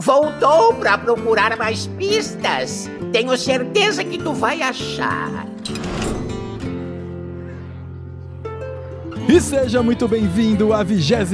Voltou para procurar mais pistas. Tenho certeza que tu vai achar. E seja muito bem-vindo à 26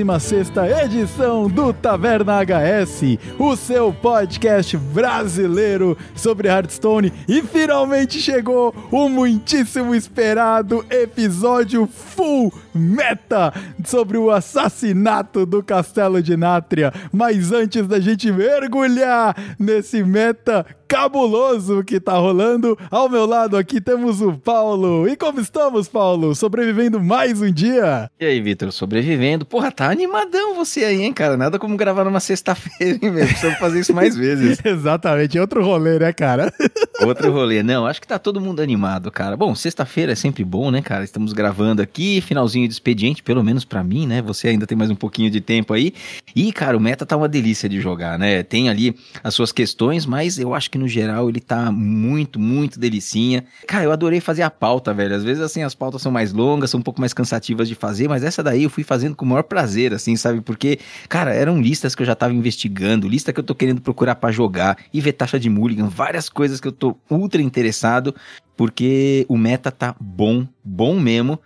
edição do Taverna HS, o seu podcast brasileiro sobre Hearthstone. E finalmente chegou o muitíssimo esperado episódio full meta sobre o assassinato do Castelo de Nátria. Mas antes da gente mergulhar nesse meta cabuloso que tá rolando, ao meu lado aqui temos o Paulo. E como estamos, Paulo? Sobrevivendo mais um dia? E aí, Vitor, sobrevivendo. Porra, tá animadão você aí, hein, cara? Nada como gravar numa sexta-feira, hein, mesmo? Precisamos fazer isso mais vezes. Exatamente, outro rolê, né, cara? outro rolê. Não, acho que tá todo mundo animado, cara. Bom, sexta-feira é sempre bom, né, cara? Estamos gravando aqui, finalzinho de expediente, pelo menos para mim, né? Você ainda tem mais um pouquinho de tempo aí. E, cara, o meta tá uma delícia de jogar, né? Tem ali as suas questões, mas eu acho que no geral ele tá muito, muito delicinha. Cara, eu adorei fazer a pauta, velho. Às vezes, assim, as pautas são mais longas, são um pouco mais cansativas de fazer, mas essa daí eu fui fazendo com o maior prazer, assim, sabe? Porque, cara, eram listas que eu já tava investigando, lista que eu tô querendo procurar para jogar, e ver taxa de mulligan, várias coisas que eu tô ultra interessado, porque o meta tá bom, bom mesmo.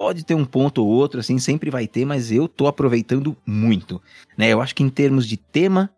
Pode ter um ponto ou outro, assim, sempre vai ter, mas eu tô aproveitando muito, né? Eu acho que em termos de tema,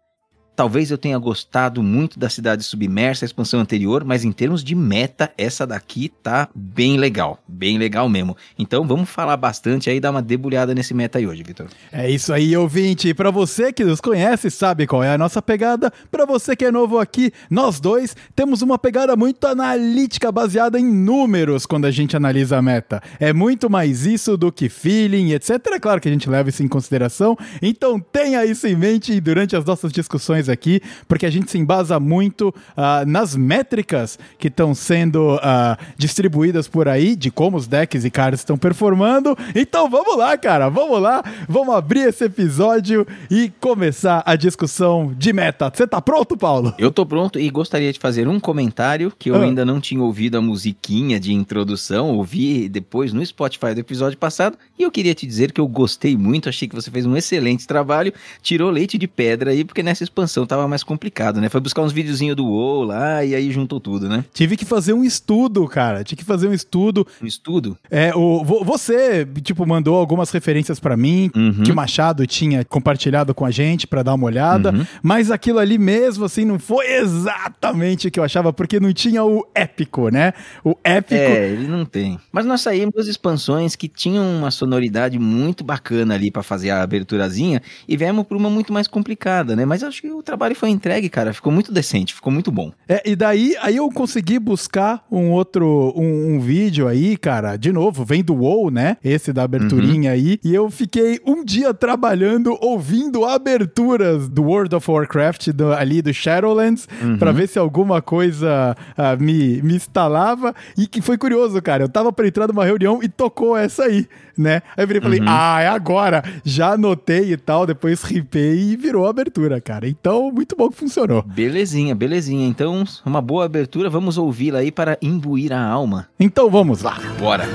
Talvez eu tenha gostado muito da Cidade Submersa, a expansão anterior, mas em termos de meta, essa daqui tá bem legal. Bem legal mesmo. Então vamos falar bastante aí, dar uma debulhada nesse meta aí hoje, Vitor. É isso aí, ouvinte. Para você que nos conhece, sabe qual é a nossa pegada. Para você que é novo aqui, nós dois temos uma pegada muito analítica, baseada em números quando a gente analisa a meta. É muito mais isso do que feeling, etc. É claro que a gente leva isso em consideração. Então tenha isso em mente durante as nossas discussões aqui, porque a gente se embasa muito uh, nas métricas que estão sendo uh, distribuídas por aí, de como os decks e cards estão performando. Então vamos lá, cara, vamos lá, vamos abrir esse episódio e começar a discussão de meta. Você tá pronto, Paulo? Eu tô pronto e gostaria de fazer um comentário que eu ah. ainda não tinha ouvido a musiquinha de introdução, ouvi depois no Spotify do episódio passado, e eu queria te dizer que eu gostei muito, achei que você fez um excelente trabalho, tirou leite de pedra aí, porque nessa expansão tava mais complicado, né? Foi buscar uns videozinhos do WoW lá e aí juntou tudo, né? Tive que fazer um estudo, cara. Tive que fazer um estudo. Um estudo? É, o, você, tipo, mandou algumas referências para mim uhum. que o Machado tinha compartilhado com a gente para dar uma olhada, uhum. mas aquilo ali mesmo, assim, não foi exatamente o que eu achava, porque não tinha o épico, né? O épico. É, ele não tem. Mas nós saímos das expansões que tinham uma sonoridade muito bacana ali para fazer a aberturazinha e viemos por uma muito mais complicada, né? Mas acho que o trabalho foi entregue, cara. Ficou muito decente, ficou muito bom. É, e daí aí eu consegui buscar um outro um, um vídeo aí, cara. De novo, vem do WoW, né? Esse da aberturinha uhum. aí. E eu fiquei um dia trabalhando ouvindo aberturas do World of Warcraft do, ali do Shadowlands uhum. para ver se alguma coisa uh, me, me instalava. E que foi curioso, cara. Eu tava pra entrar numa reunião e tocou essa aí, né? Aí eu virei e falei, uhum. ah, é agora. Já anotei e tal, depois ripei e virou abertura, cara. Então, muito bom que funcionou. Belezinha, belezinha. Então, uma boa abertura. Vamos ouvi-la aí para imbuir a alma. Então, vamos lá. Bora.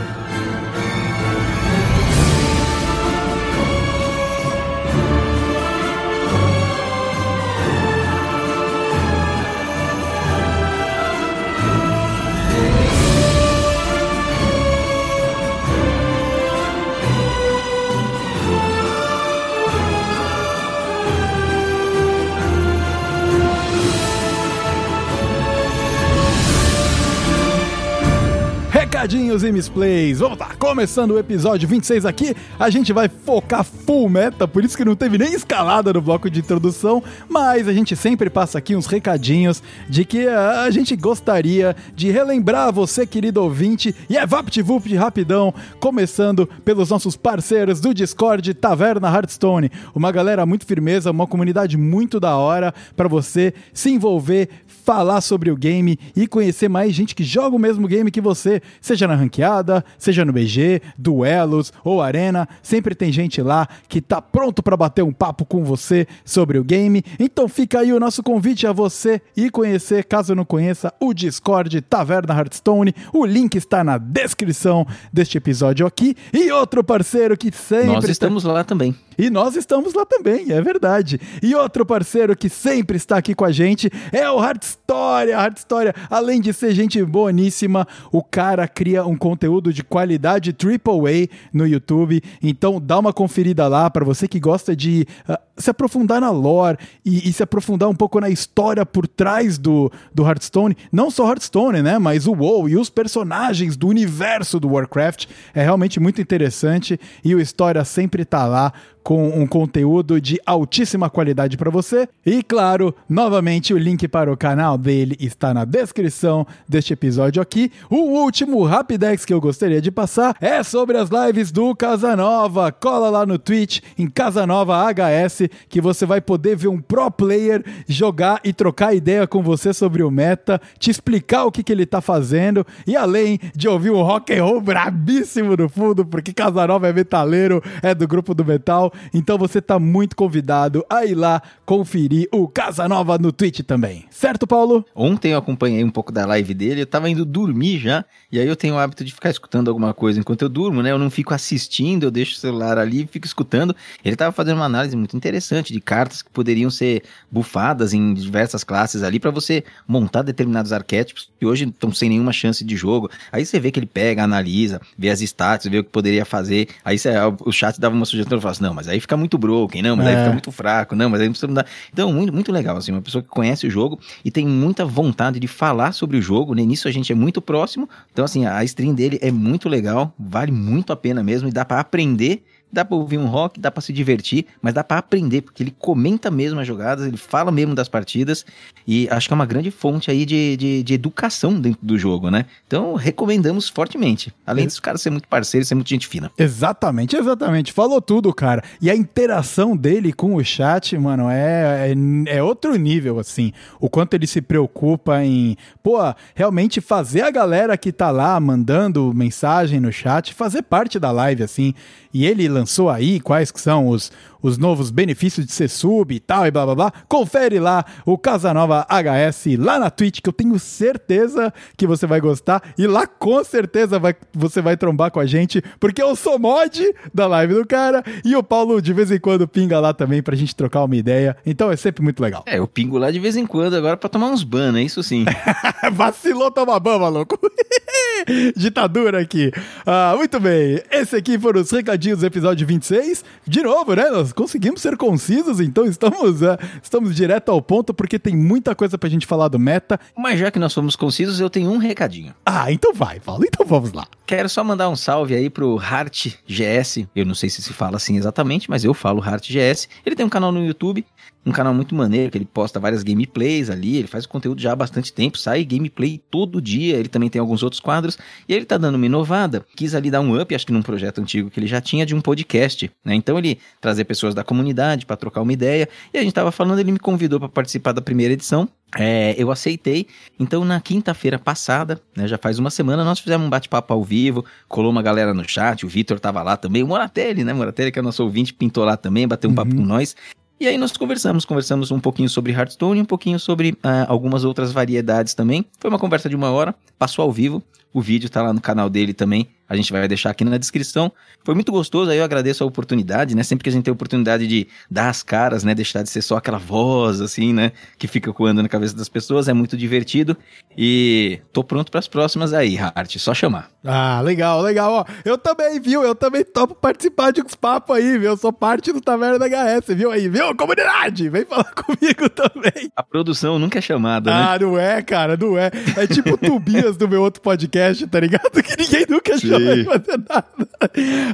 Recadinhos e misplays. Vamos lá, começando o episódio 26 aqui, a gente vai focar full meta, por isso que não teve nem escalada no bloco de introdução, mas a gente sempre passa aqui uns recadinhos de que a gente gostaria de relembrar você, querido ouvinte, e é VaptVup rapidão, começando pelos nossos parceiros do Discord Taverna Hearthstone, uma galera muito firmeza, uma comunidade muito da hora para você se envolver, falar sobre o game e conhecer mais gente que joga o mesmo game que você seja na ranqueada, seja no BG, duelos ou arena, sempre tem gente lá que tá pronto para bater um papo com você sobre o game. Então fica aí o nosso convite a você ir conhecer, caso não conheça, o Discord Taverna Hearthstone. O link está na descrição deste episódio aqui. E outro parceiro que sempre Nós estamos tá... lá também. E nós estamos lá também, é verdade. E outro parceiro que sempre está aqui com a gente é o Hard Story. Hard Story, além de ser gente boníssima, o cara cria um conteúdo de qualidade AAA no YouTube. Então dá uma conferida lá para você que gosta de uh, se aprofundar na lore e, e, se aprofundar um pouco na história por trás do, do Hearthstone. Não só Hearthstone, né? Mas o WoW e os personagens do universo do Warcraft. É realmente muito interessante e o História sempre tá lá com um conteúdo de altíssima qualidade para você. E claro, novamente o link para o canal dele está na descrição deste episódio aqui. O último Rapidex que eu gostaria de passar é sobre as lives do Casanova. Cola lá no Twitch em Casanova HS que você vai poder ver um pro player jogar e trocar ideia com você sobre o meta, te explicar o que, que ele tá fazendo e além de ouvir um rock and roll brabíssimo no fundo, porque Casanova é metaleiro, é do grupo do metal. Então você tá muito convidado a ir lá conferir o Casa Nova no Twitch também. Certo, Paulo? Ontem eu acompanhei um pouco da live dele, eu tava indo dormir já, e aí eu tenho o hábito de ficar escutando alguma coisa enquanto eu durmo, né? Eu não fico assistindo, eu deixo o celular ali e fico escutando. Ele tava fazendo uma análise muito interessante de cartas que poderiam ser bufadas em diversas classes ali para você montar determinados arquétipos que hoje estão sem nenhuma chance de jogo. Aí você vê que ele pega, analisa, vê as stats, vê o que poderia fazer. Aí você, o chat dava uma sugestão e fala assim, não, mas aí fica muito broken, não, mas é. aí fica muito fraco, não, mas aí não precisa mudar. Então, muito, muito legal, assim, uma pessoa que conhece o jogo e tem muita vontade de falar sobre o jogo, né? Nisso a gente é muito próximo, então, assim, a stream dele é muito legal, vale muito a pena mesmo e dá para aprender dá pra ouvir um rock, dá pra se divertir, mas dá pra aprender, porque ele comenta mesmo as jogadas, ele fala mesmo das partidas, e acho que é uma grande fonte aí de, de, de educação dentro do jogo, né? Então, recomendamos fortemente. Além é. dos caras ser muito parceiro ser muito gente fina. Exatamente, exatamente. Falou tudo, cara. E a interação dele com o chat, mano, é, é, é outro nível, assim. O quanto ele se preocupa em, pô, realmente fazer a galera que tá lá mandando mensagem no chat fazer parte da live, assim. E ele lançou aí quais que são os, os novos benefícios de ser sub e tal e blá blá blá, confere lá o Casanova HS lá na Twitch, que eu tenho certeza que você vai gostar. E lá com certeza vai, você vai trombar com a gente, porque eu sou mod da live do cara e o Paulo de vez em quando pinga lá também pra gente trocar uma ideia. Então é sempre muito legal. É, eu pingo lá de vez em quando agora pra tomar uns ban, é isso sim. Vacilou tomar ban, maluco. Ditadura aqui. Ah, muito bem. Esse aqui foram os recadinhos do episódio 26. De novo, né? Nós conseguimos ser concisos, então estamos, uh, estamos direto ao ponto, porque tem muita coisa pra gente falar do meta. Mas já que nós fomos concisos, eu tenho um recadinho. Ah, então vai, Paulo. Então vamos lá. Quero só mandar um salve aí pro Heart GS. Eu não sei se se fala assim exatamente, mas eu falo Heart GS. Ele tem um canal no YouTube um canal muito maneiro, que ele posta várias gameplays ali, ele faz conteúdo já há bastante tempo, sai gameplay todo dia, ele também tem alguns outros quadros, e ele tá dando uma inovada, quis ali dar um up, acho que num projeto antigo que ele já tinha de um podcast, né? Então ele trazer pessoas da comunidade para trocar uma ideia, e a gente tava falando, ele me convidou para participar da primeira edição, é, eu aceitei. Então, na quinta-feira passada, né, já faz uma semana, nós fizemos um bate-papo ao vivo, colou uma galera no chat, o Vitor tava lá também, o Moratelli, né? Moratelli, que é nosso ouvinte, pintou lá também, bateu um uhum. papo com nós. E aí nós conversamos, conversamos um pouquinho sobre Hearthstone, um pouquinho sobre uh, algumas outras variedades também. Foi uma conversa de uma hora, passou ao vivo. O vídeo tá lá no canal dele também. A gente vai deixar aqui na descrição. Foi muito gostoso, aí eu agradeço a oportunidade, né? Sempre que a gente tem a oportunidade de dar as caras, né? Deixar de ser só aquela voz, assim, né? Que fica coando na cabeça das pessoas, é muito divertido. E tô pronto para as próximas aí, Hart, só chamar. Ah, legal, legal. Ó, eu também, viu? Eu também topo participar de uns papos aí, viu? Eu sou parte do Taverna da HS, viu aí? Viu? Comunidade, vem falar comigo também. A produção nunca é chamada, né? Ah, não é, cara, não é. É tipo o Tobias do meu outro podcast, tá ligado? Que ninguém nunca não vai fazer nada.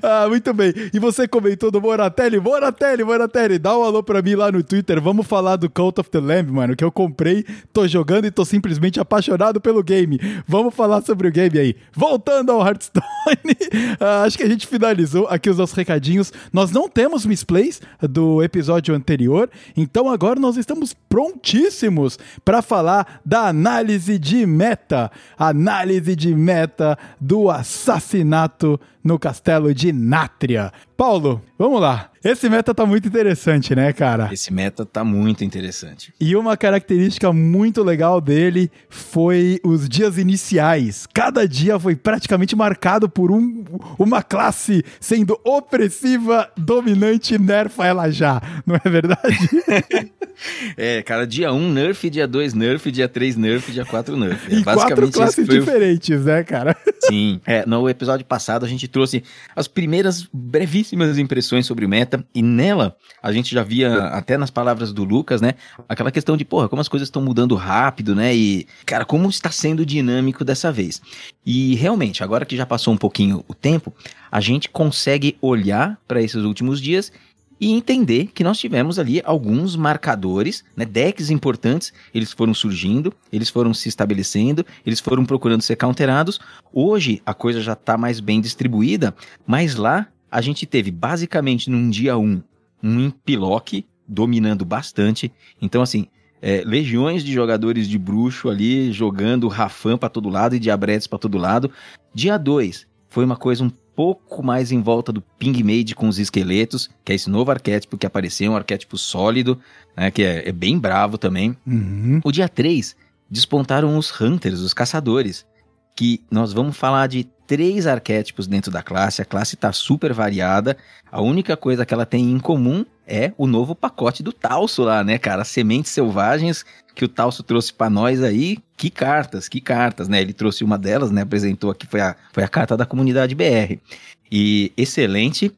Ah, muito bem. E você comentou do Moratelli. Moratelli, Moratelli, dá um alô pra mim lá no Twitter. Vamos falar do Cult of the Lamb, mano, que eu comprei, tô jogando e tô simplesmente apaixonado pelo game. Vamos falar sobre o game aí. Voltando ao Hearthstone, ah, acho que a gente finalizou aqui os nossos recadinhos. Nós não temos misplays do episódio anterior, então agora nós estamos prontíssimos para falar da análise de meta. Análise de meta do assassinato no castelo de Nátria. Paulo, vamos lá. Esse meta tá muito interessante, né, cara? Esse meta tá muito interessante. E uma característica muito legal dele foi os dias iniciais. Cada dia foi praticamente marcado por um, uma classe sendo opressiva, dominante, nerfa ela já. Não é verdade? é, cara, dia 1 um, nerf, dia 2 nerf, dia 3 nerf, dia 4 nerf. É e quatro classes diferentes, o... né, cara? Sim. É, no episódio passado a gente trouxe as primeiras brevíssimas impressões sobre o meta e nela a gente já via, até nas palavras do Lucas, né, aquela questão de, porra, como as coisas estão mudando rápido, né, e, cara, como está sendo dinâmico dessa vez. E realmente, agora que já passou um pouquinho o tempo, a gente consegue olhar para esses últimos dias e entender que nós tivemos ali alguns marcadores, né, decks importantes, eles foram surgindo, eles foram se estabelecendo, eles foram procurando ser counterados. Hoje a coisa já está mais bem distribuída, mas lá a gente teve basicamente num dia 1 um, um dominando bastante. Então assim, é, legiões de jogadores de bruxo ali jogando Rafan para todo lado e Diabretes para todo lado. Dia 2 foi uma coisa um pouco mais em volta do Ping Made com os esqueletos, que é esse novo arquétipo que apareceu, um arquétipo sólido, né, que é, é bem bravo também. Uhum. O dia 3, despontaram os Hunters, os caçadores, que nós vamos falar de três arquétipos dentro da classe, a classe está super variada, a única coisa que ela tem em comum é o novo pacote do Talso lá, né, cara? Sementes selvagens que o Talso trouxe para nós aí. Que cartas, que cartas, né? Ele trouxe uma delas, né? Apresentou aqui, foi a, foi a carta da comunidade BR. E excelente.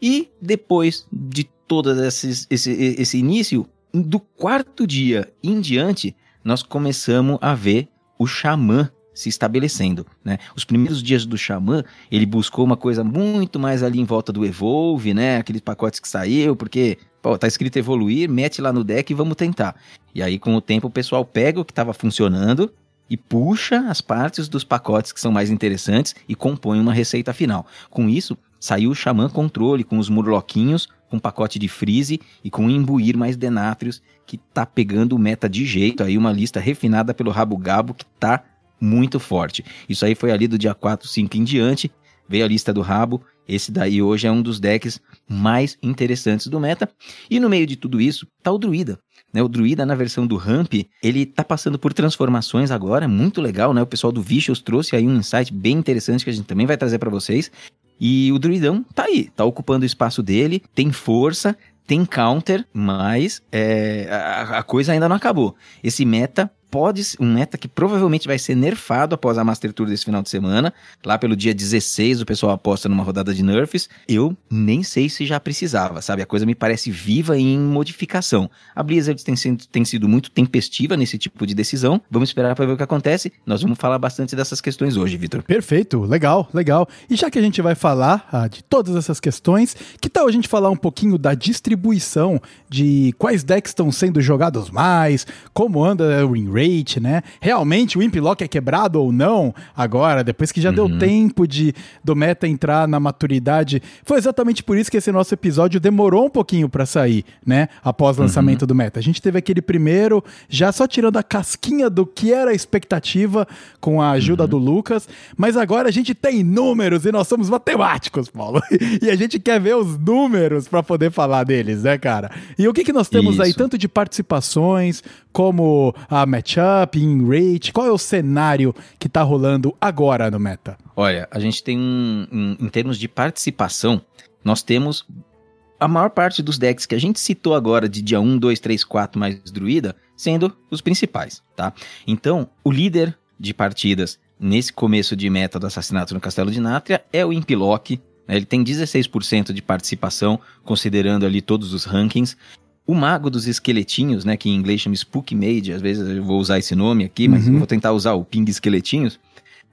E depois de todo esse, esse início, do quarto dia em diante, nós começamos a ver o Xamã se estabelecendo, né? Os primeiros dias do Xamã, ele buscou uma coisa muito mais ali em volta do Evolve, né? Aqueles pacotes que saiu, porque, pô, tá escrito evoluir, mete lá no deck e vamos tentar. E aí, com o tempo, o pessoal pega o que estava funcionando e puxa as partes dos pacotes que são mais interessantes e compõe uma receita final. Com isso, saiu o Xamã Controle com os murloquinhos, com pacote de freeze e com imbuir mais denátrios, que tá pegando o meta de jeito, aí uma lista refinada pelo Rabo Gabo que tá muito forte. Isso aí foi ali do dia 4, 5 em diante. Veio a lista do rabo. Esse daí hoje é um dos decks mais interessantes do meta. E no meio de tudo isso, tá o Druida. Né, o Druida na versão do Ramp, ele tá passando por transformações agora, muito legal, né? O pessoal do Vicious trouxe aí um insight bem interessante que a gente também vai trazer para vocês. E o Druidão tá aí, tá ocupando o espaço dele, tem força, tem counter, mas é, a, a, coisa ainda não acabou. Esse meta pode um meta que provavelmente vai ser nerfado após a Master Tour desse final de semana. Lá pelo dia 16 o pessoal aposta numa rodada de nerfs. Eu nem sei se já precisava, sabe? A coisa me parece viva em modificação. A Blizzard tem sido, tem sido muito tempestiva nesse tipo de decisão. Vamos esperar para ver o que acontece. Nós vamos falar bastante dessas questões hoje, Vitor. Perfeito, legal, legal. E já que a gente vai falar ah, de todas essas questões, que tal a gente falar um pouquinho da distribuição de quais decks estão sendo jogados mais, como anda o win rate, né? Realmente o Implock é quebrado ou não agora, depois que já uhum. deu tempo de do meta entrar na maturidade. Foi exatamente por isso que esse nosso episódio demorou um pouquinho para sair, né? Após o lançamento uhum. do meta. A gente teve aquele primeiro, já só tirando a casquinha do que era a expectativa com a ajuda uhum. do Lucas, mas agora a gente tem números e nós somos matemáticos, Paulo. e a gente quer ver os números para poder falar deles, né, cara? E o que que nós temos isso. aí tanto de participações como a matchup, in rate? Qual é o cenário que tá rolando agora no meta? Olha, a gente tem um, um, em termos de participação, nós temos a maior parte dos decks que a gente citou agora de dia 1, 2, 3, 4 mais druida, sendo os principais, tá? Então, o líder de partidas nesse começo de meta do assassinato no Castelo de Nátria é o Impilock, né? ele tem 16% de participação, considerando ali todos os rankings. O mago dos esqueletinhos, né, que em inglês chama Spook Mage, às vezes eu vou usar esse nome aqui, mas uhum. vou tentar usar o Ping Esqueletinhos,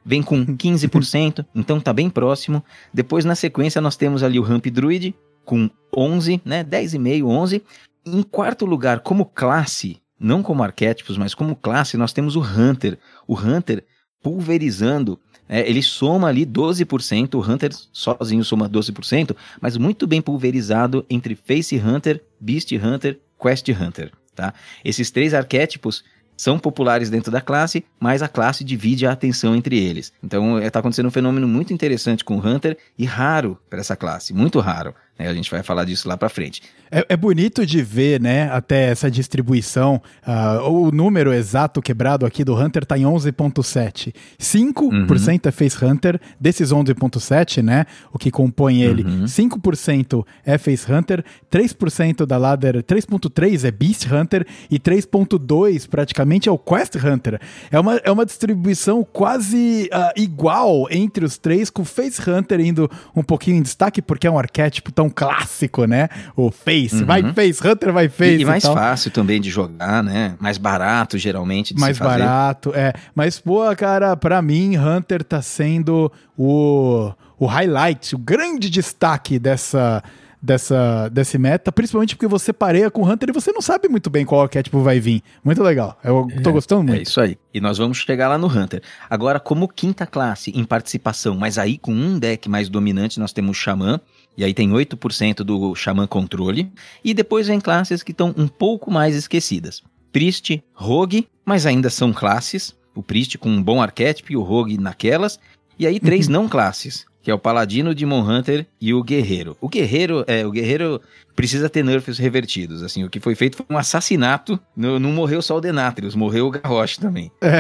vem com 15%, então tá bem próximo. Depois na sequência nós temos ali o Ramp Druid com 11, né, 10,5, 11. Em quarto lugar, como classe, não como arquétipos, mas como classe, nós temos o Hunter. O Hunter pulverizando é, ele soma ali 12%, o Hunter sozinho soma 12%, mas muito bem pulverizado entre Face Hunter, Beast Hunter, Quest Hunter. Tá? Esses três arquétipos são populares dentro da classe, mas a classe divide a atenção entre eles. Então está acontecendo um fenômeno muito interessante com o Hunter e raro para essa classe, muito raro. Né? A gente vai falar disso lá para frente. É, é, bonito de ver, né, até essa distribuição. Uh, o número exato quebrado aqui do Hunter está em 11.7. 5% uhum. é Face Hunter, desses 11.7, né, o que compõe ele. Uhum. 5% é Face Hunter, 3% da ladder, 3.3 é Beast Hunter e 3.2 praticamente é o Quest Hunter. É uma, é uma distribuição quase uh, igual entre os três, com o Face Hunter indo um pouquinho em destaque, porque é um arquétipo tão clássico, né? O Face, uhum. vai Face, Hunter vai Face. E, e mais fácil também de jogar, né? Mais barato, geralmente, Mais barato, é. Mas, pô, cara, pra mim, Hunter tá sendo o, o highlight, o grande destaque dessa dessa, desse meta, principalmente porque você pareia com o Hunter e você não sabe muito bem qual arquétipo vai vir. Muito legal. Eu tô é, gostando muito. É isso aí. E nós vamos chegar lá no Hunter. Agora, como quinta classe em participação, mas aí com um deck mais dominante, nós temos Xamã. E aí tem 8% do Xamã Controle. E depois vem classes que estão um pouco mais esquecidas. Priest, Rogue, mas ainda são classes. O Priest com um bom arquétipo e o Rogue naquelas. E aí três uhum. não classes que é o Paladino, Demon Hunter e o Guerreiro. O Guerreiro, é, o Guerreiro precisa ter nerfs revertidos, assim, o que foi feito foi um assassinato, não, não morreu só o Denatrius, morreu o Garrosh também. É,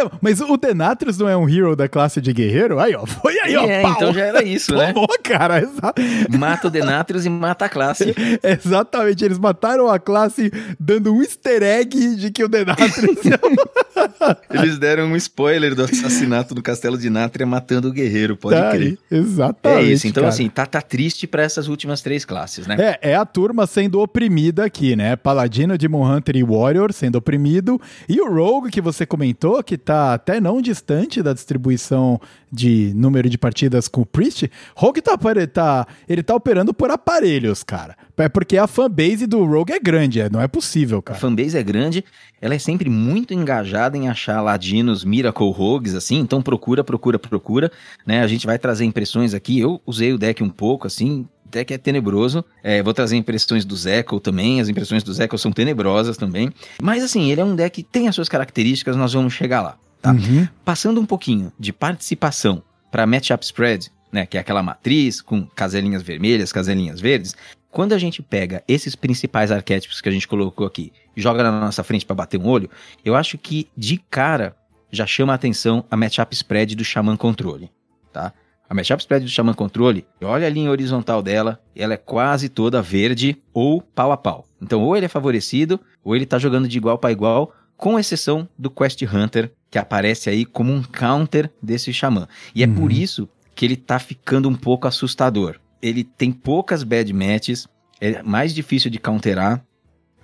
é, mas o Denatrius não é um hero da classe de Guerreiro? Aí, ó, foi aí, ó, é, então já era isso, né? Tomou, cara, Mata o Denatrius e mata a classe. Exatamente, eles mataram a classe dando um easter egg de que o Denatrius... eles deram um spoiler do assassinato do Castelo de Nátria matando o Guerreiro, pode tá crer. Exatamente. É isso. Então, cara. assim, tá, tá triste para essas últimas três classes, né? É, é a turma sendo oprimida aqui, né? Paladino, Demon Hunter e Warrior sendo oprimido. E o Rogue, que você comentou, que tá até não distante da distribuição de número de partidas com o Priest. Rogue tá, tá, ele tá operando por aparelhos, cara. É porque a fanbase do Rogue é grande, é, não é possível, cara. A fanbase é grande, ela é sempre muito engajada em achar ladinos Miracle Rogues, assim, então procura, procura, procura, né? A gente vai trazer impressões aqui, eu usei o deck um pouco, assim, o deck é tenebroso, é, vou trazer impressões do Zeco também, as impressões do Zeco são tenebrosas também, mas assim, ele é um deck que tem as suas características, nós vamos chegar lá, tá? Uhum. Passando um pouquinho de participação para matchup spread, né, que é aquela matriz com caselinhas vermelhas, caselinhas verdes, quando a gente pega esses principais arquétipos que a gente colocou aqui e joga na nossa frente para bater um olho, eu acho que de cara já chama a atenção a matchup spread do Shaman Controle, tá? A matchup spread do Shaman Controle, olha a linha horizontal dela, ela é quase toda verde ou pau a pau. Então ou ele é favorecido, ou ele tá jogando de igual para igual, com exceção do Quest Hunter, que aparece aí como um counter desse Shaman. E uhum. é por uhum. isso que ele tá ficando um pouco assustador ele tem poucas bad matches, é mais difícil de counterar.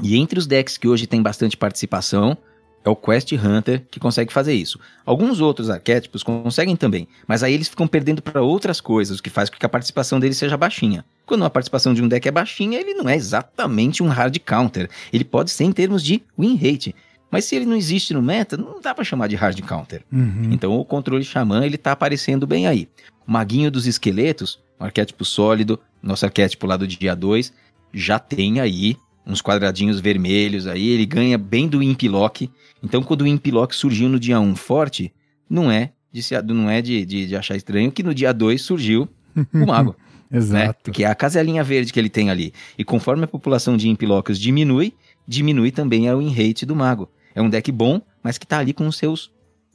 E entre os decks que hoje tem bastante participação, é o Quest Hunter que consegue fazer isso. Alguns outros arquétipos conseguem também, mas aí eles ficam perdendo para outras coisas, o que faz com que a participação dele seja baixinha. Quando a participação de um deck é baixinha, ele não é exatamente um hard counter. Ele pode ser em termos de win rate. Mas se ele não existe no meta, não dá para chamar de hard counter. Uhum. Então o controle xamã ele tá aparecendo bem aí. O maguinho dos esqueletos um arquétipo sólido, nosso arquétipo lá do dia 2, já tem aí uns quadradinhos vermelhos aí, ele ganha bem do Impilock. Então, quando o Impilock surgiu no dia 1 um forte, não é de, não é de, de, de achar estranho que no dia 2 surgiu o Mago. Né? Exato. Né? Porque é a caselinha verde que ele tem ali. E conforme a população de Impilocos diminui, diminui também a win rate do Mago. É um deck bom, mas que tá ali com os seus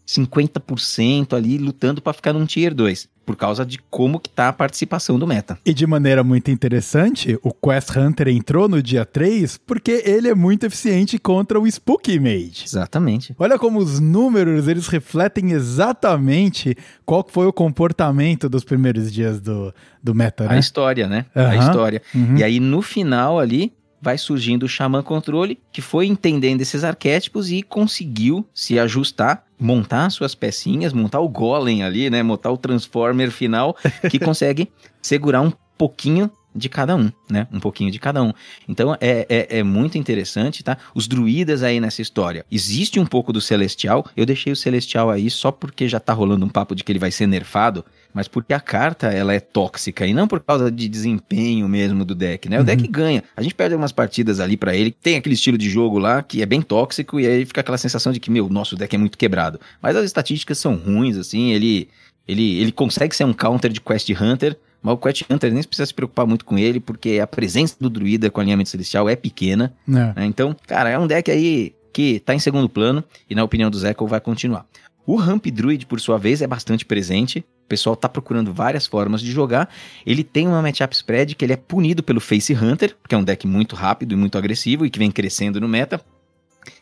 50% ali lutando para ficar num tier 2 por causa de como que tá a participação do meta. E de maneira muito interessante, o Quest Hunter entrou no dia 3 porque ele é muito eficiente contra o Spooky Mage. Exatamente. Olha como os números, eles refletem exatamente qual foi o comportamento dos primeiros dias do, do meta, né? A história, né? Uhum. A história. Uhum. E aí no final ali, vai surgindo o Shaman Controle, que foi entendendo esses arquétipos e conseguiu se ajustar, montar suas pecinhas, montar o Golem ali, né? Montar o Transformer final, que consegue segurar um pouquinho de cada um, né? Um pouquinho de cada um. Então é, é, é, muito interessante, tá? Os druidas aí nessa história. Existe um pouco do Celestial. Eu deixei o Celestial aí só porque já tá rolando um papo de que ele vai ser nerfado, mas porque a carta ela é tóxica e não por causa de desempenho mesmo do deck, né? O uhum. deck ganha. A gente perde algumas partidas ali para ele, tem aquele estilo de jogo lá que é bem tóxico e aí fica aquela sensação de que, meu, nosso deck é muito quebrado. Mas as estatísticas são ruins, assim, ele. Ele, ele consegue ser um counter de Quest Hunter, mas o Quest Hunter nem precisa se preocupar muito com ele, porque a presença do druida com alinhamento celestial é pequena. É. Né? Então, cara, é um deck aí que tá em segundo plano e, na opinião do Zeco, vai continuar. O Ramp Druid, por sua vez, é bastante presente. O pessoal tá procurando várias formas de jogar. Ele tem uma matchup spread que ele é punido pelo Face Hunter, que é um deck muito rápido e muito agressivo e que vem crescendo no meta.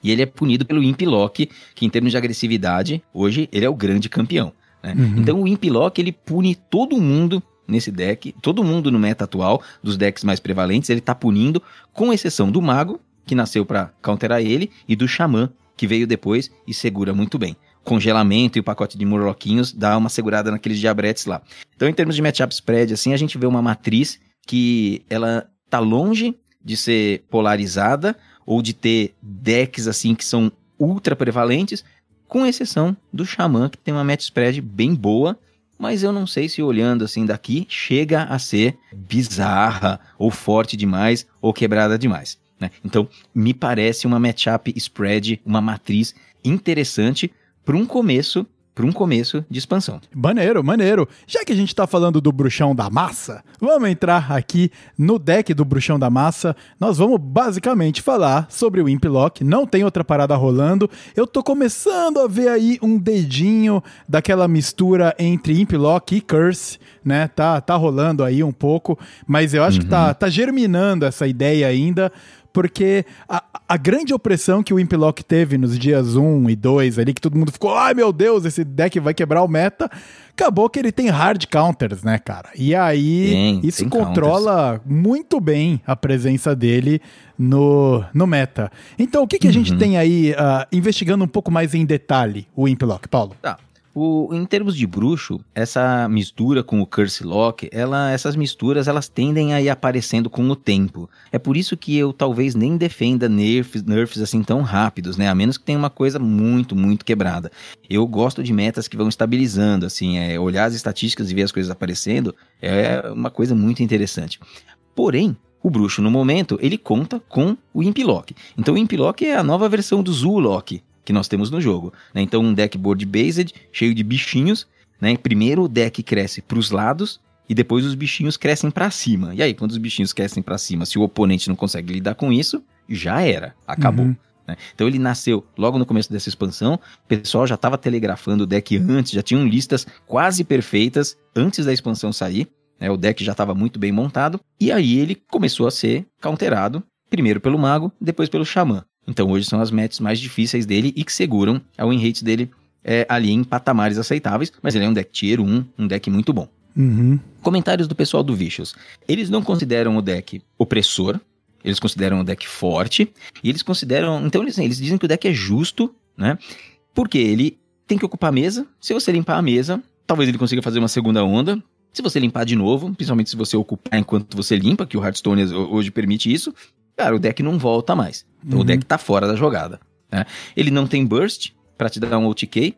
E ele é punido pelo Imp Lock, que em termos de agressividade, hoje ele é o grande campeão. Né? Uhum. Então o Imp Lock ele pune todo mundo nesse deck, todo mundo no meta atual, dos decks mais prevalentes, ele tá punindo, com exceção do Mago, que nasceu para counterar ele, e do Xamã, que veio depois e segura muito bem. Congelamento e o pacote de murloquinhos dá uma segurada naqueles diabretes lá. Então, em termos de matchup spread, assim, a gente vê uma matriz que ela tá longe de ser polarizada ou de ter decks assim que são ultra prevalentes, com exceção do Xamã, que tem uma match spread bem boa mas eu não sei se olhando assim daqui chega a ser bizarra, ou forte demais, ou quebrada demais. Né? Então, me parece uma matchup spread, uma matriz interessante para um começo para um começo de expansão. Maneiro, maneiro. Já que a gente está falando do bruxão da massa, vamos entrar aqui no deck do bruxão da massa. Nós vamos basicamente falar sobre o Implock. Não tem outra parada rolando. Eu tô começando a ver aí um dedinho daquela mistura entre Implock e Curse, né? Tá, tá rolando aí um pouco, mas eu acho uhum. que tá, uhum. tá germinando essa ideia ainda porque a, a grande opressão que o Implock teve nos dias 1 e 2 ali, que todo mundo ficou, ai meu Deus, esse deck vai quebrar o meta, acabou que ele tem hard counters, né, cara? E aí tem, isso tem controla counters. muito bem a presença dele no, no meta. Então, o que, que a gente uhum. tem aí, uh, investigando um pouco mais em detalhe, o Implock, Paulo? Tá. O, em termos de bruxo, essa mistura com o Curse Lock, ela, essas misturas elas tendem a ir aparecendo com o tempo. É por isso que eu talvez nem defenda nerfs, nerfs assim tão rápidos, né? A menos que tenha uma coisa muito, muito quebrada. Eu gosto de metas que vão estabilizando, assim, é, olhar as estatísticas e ver as coisas aparecendo é uma coisa muito interessante. Porém, o bruxo, no momento, ele conta com o Impilock. Então o Impilock é a nova versão do Zulok, que nós temos no jogo. Né? Então, um deck board based, cheio de bichinhos. Né? Primeiro o deck cresce para os lados e depois os bichinhos crescem para cima. E aí, quando os bichinhos crescem para cima, se o oponente não consegue lidar com isso, já era, acabou. Uhum. Né? Então ele nasceu logo no começo dessa expansão. O pessoal já estava telegrafando o deck antes, já tinham listas quase perfeitas antes da expansão sair. Né? O deck já estava muito bem montado. E aí ele começou a ser counterado, primeiro pelo mago, depois pelo xamã. Então hoje são as matches mais difíceis dele e que seguram a win rate dele é, ali em patamares aceitáveis, mas ele é um deck tier 1, um deck muito bom. Uhum. Comentários do pessoal do Vicious. Eles não consideram o deck opressor, eles consideram o deck forte, e eles consideram. Então eles, eles dizem que o deck é justo, né? Porque ele tem que ocupar a mesa. Se você limpar a mesa, talvez ele consiga fazer uma segunda onda. Se você limpar de novo, principalmente se você ocupar enquanto você limpa, que o Hearthstone hoje permite isso, cara, o deck não volta mais. Então uhum. o deck tá fora da jogada. Né? Ele não tem burst para te dar um OTK.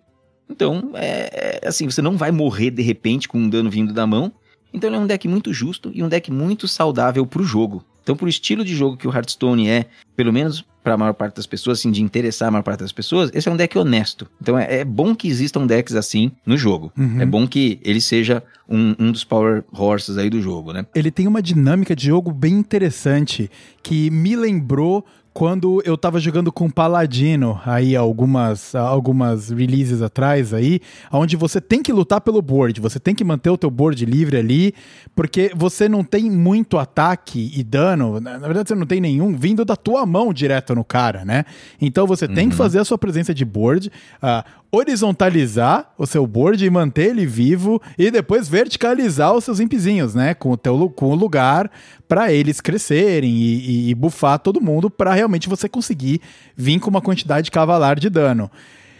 Então, é, é, assim, você não vai morrer de repente com um dano vindo da mão. Então ele é um deck muito justo e um deck muito saudável pro jogo. Então, pro estilo de jogo que o Hearthstone é, pelo menos para a maior parte das pessoas, assim, de interessar a maior parte das pessoas, esse é um deck honesto. Então é, é bom que existam decks assim no jogo. Uhum. É bom que ele seja um, um dos power horses aí do jogo, né? Ele tem uma dinâmica de jogo bem interessante que me lembrou quando eu tava jogando com Paladino aí algumas, algumas releases atrás aí, onde você tem que lutar pelo board, você tem que manter o teu board livre ali, porque você não tem muito ataque e dano, na verdade você não tem nenhum vindo da tua mão direto no cara, né? Então você uhum. tem que uhum. fazer a sua presença de board, uh, horizontalizar o seu board e manter ele vivo e depois verticalizar os seus impzinhos, né? Com o, teu, com o lugar para eles crescerem e, e, e bufar todo mundo para realmente você conseguir vir com uma quantidade cavalar de dano.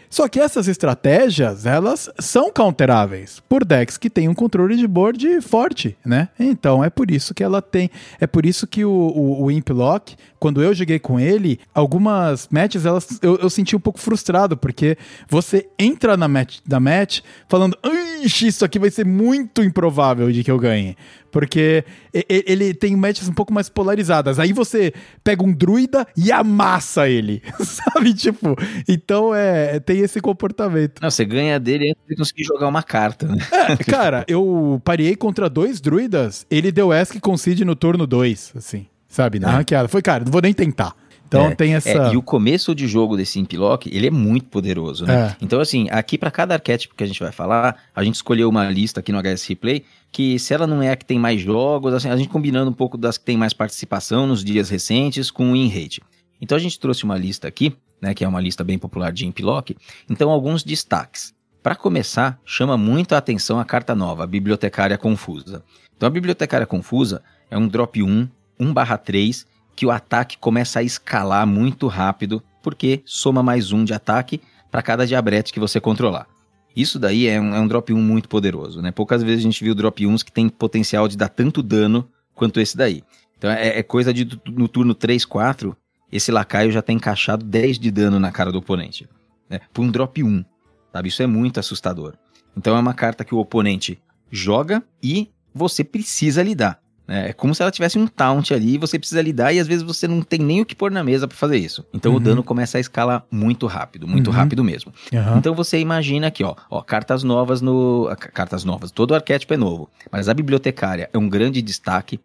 Só que essas estratégias, elas são counteráveis por decks que tem um controle de board forte, né? Então é por isso que ela tem. É por isso que o, o, o Imp Lock, quando eu joguei com ele, algumas matches elas, eu, eu senti um pouco frustrado, porque você entra na match, na match falando, isso aqui vai ser muito improvável de que eu ganhe. Porque ele tem matches um pouco mais polarizadas. Aí você pega um druida e amassa ele. Sabe? Tipo, então é, tem esse comportamento. Não, você ganha dele antes de conseguir jogar uma carta, né? É, cara, eu parei contra dois druidas, ele deu Ask Concede no turno 2, assim, sabe? Na é. ranqueada. Foi, cara, não vou nem tentar. Então é, tem essa. É, e o começo de jogo desse Impilock, ele é muito poderoso, né? É. Então, assim, aqui para cada arquétipo que a gente vai falar, a gente escolheu uma lista aqui no HS Replay, que se ela não é a que tem mais jogos, assim, a gente combinando um pouco das que tem mais participação nos dias recentes com o in-rate. Então a gente trouxe uma lista aqui, né, que é uma lista bem popular de Impilock. Então, alguns destaques. Para começar, chama muito a atenção a carta nova, a Bibliotecária Confusa. Então, a Bibliotecária Confusa é um drop 1, 1/3, que o ataque começa a escalar muito rápido, porque soma mais um de ataque para cada diabrete que você controlar. Isso daí é um, é um drop 1 muito poderoso, né? Poucas vezes a gente viu drop 1s que tem potencial de dar tanto dano quanto esse daí. Então é, é coisa de no turno 3, 4, esse lacaio já tem encaixado 10 de dano na cara do oponente. Né? Por um drop 1, sabe? Isso é muito assustador. Então é uma carta que o oponente joga e você precisa lidar. É, é como se ela tivesse um taunt ali, você precisa lidar e às vezes você não tem nem o que pôr na mesa para fazer isso. Então uhum. o dano começa a escalar muito rápido, muito uhum. rápido mesmo. Uhum. Então você imagina aqui, ó, ó, cartas novas no. Cartas novas, todo arquétipo é novo, mas a bibliotecária é um grande destaque.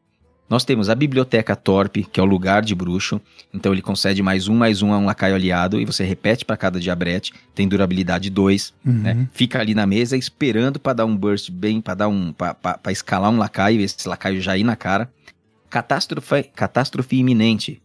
Nós temos a Biblioteca Torpe, que é o lugar de bruxo. Então ele concede mais um, mais um a um lacaio aliado e você repete para cada diabrete. Tem durabilidade 2, uhum. né? Fica ali na mesa esperando para dar um burst bem, para dar um, para escalar um lacaio, esse lacaio já ir na cara. Catástrofe, catástrofe iminente.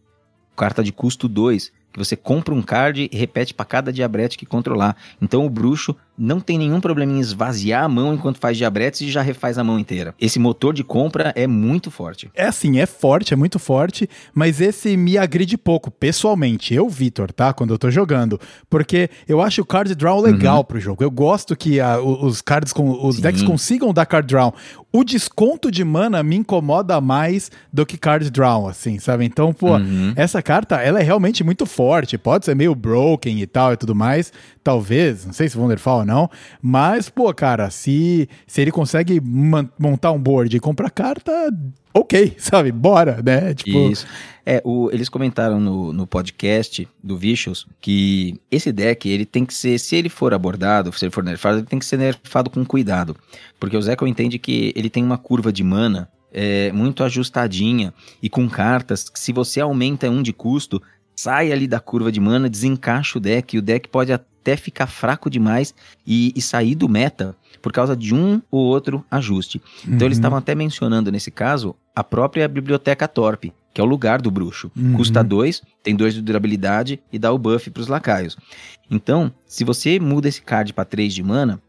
Carta de custo 2 que você compra um card e repete para cada diabrete que controlar. Então o bruxo não tem nenhum problema em esvaziar a mão enquanto faz diabretes e já refaz a mão inteira. Esse motor de compra é muito forte. É assim, é forte, é muito forte, mas esse me agride pouco, pessoalmente. Eu, Vitor, tá? Quando eu tô jogando. Porque eu acho o card draw legal uhum. pro jogo. Eu gosto que a, os cards, com, os Sim. decks consigam dar card draw. O desconto de mana me incomoda mais do que card draw, assim, sabe? Então, pô, uhum. essa carta, ela é realmente muito forte. Pode ser meio broken e tal e tudo mais. Talvez, não sei se Wonderfall ou não. Mas, pô, cara, se, se ele consegue montar um board e comprar carta, ok, sabe? Bora, né? Tipo... Isso. É, o, eles comentaram no, no podcast do Vicious que esse deck, ele tem que ser, se ele for abordado, se ele for nerfado, ele tem que ser nerfado com cuidado. Porque o Zeco entende que ele tem uma curva de mana é, muito ajustadinha e com cartas que se você aumenta um de custo, sai ali da curva de mana, desencaixa o deck e o deck pode até ficar fraco demais e, e sair do meta por causa de um ou outro ajuste. Então uhum. eles estavam até mencionando nesse caso a própria biblioteca Torp, que é o lugar do bruxo. Uhum. Custa 2, tem 2 de durabilidade e dá o buff para os lacaios. Então, se você muda esse card para 3 de mana,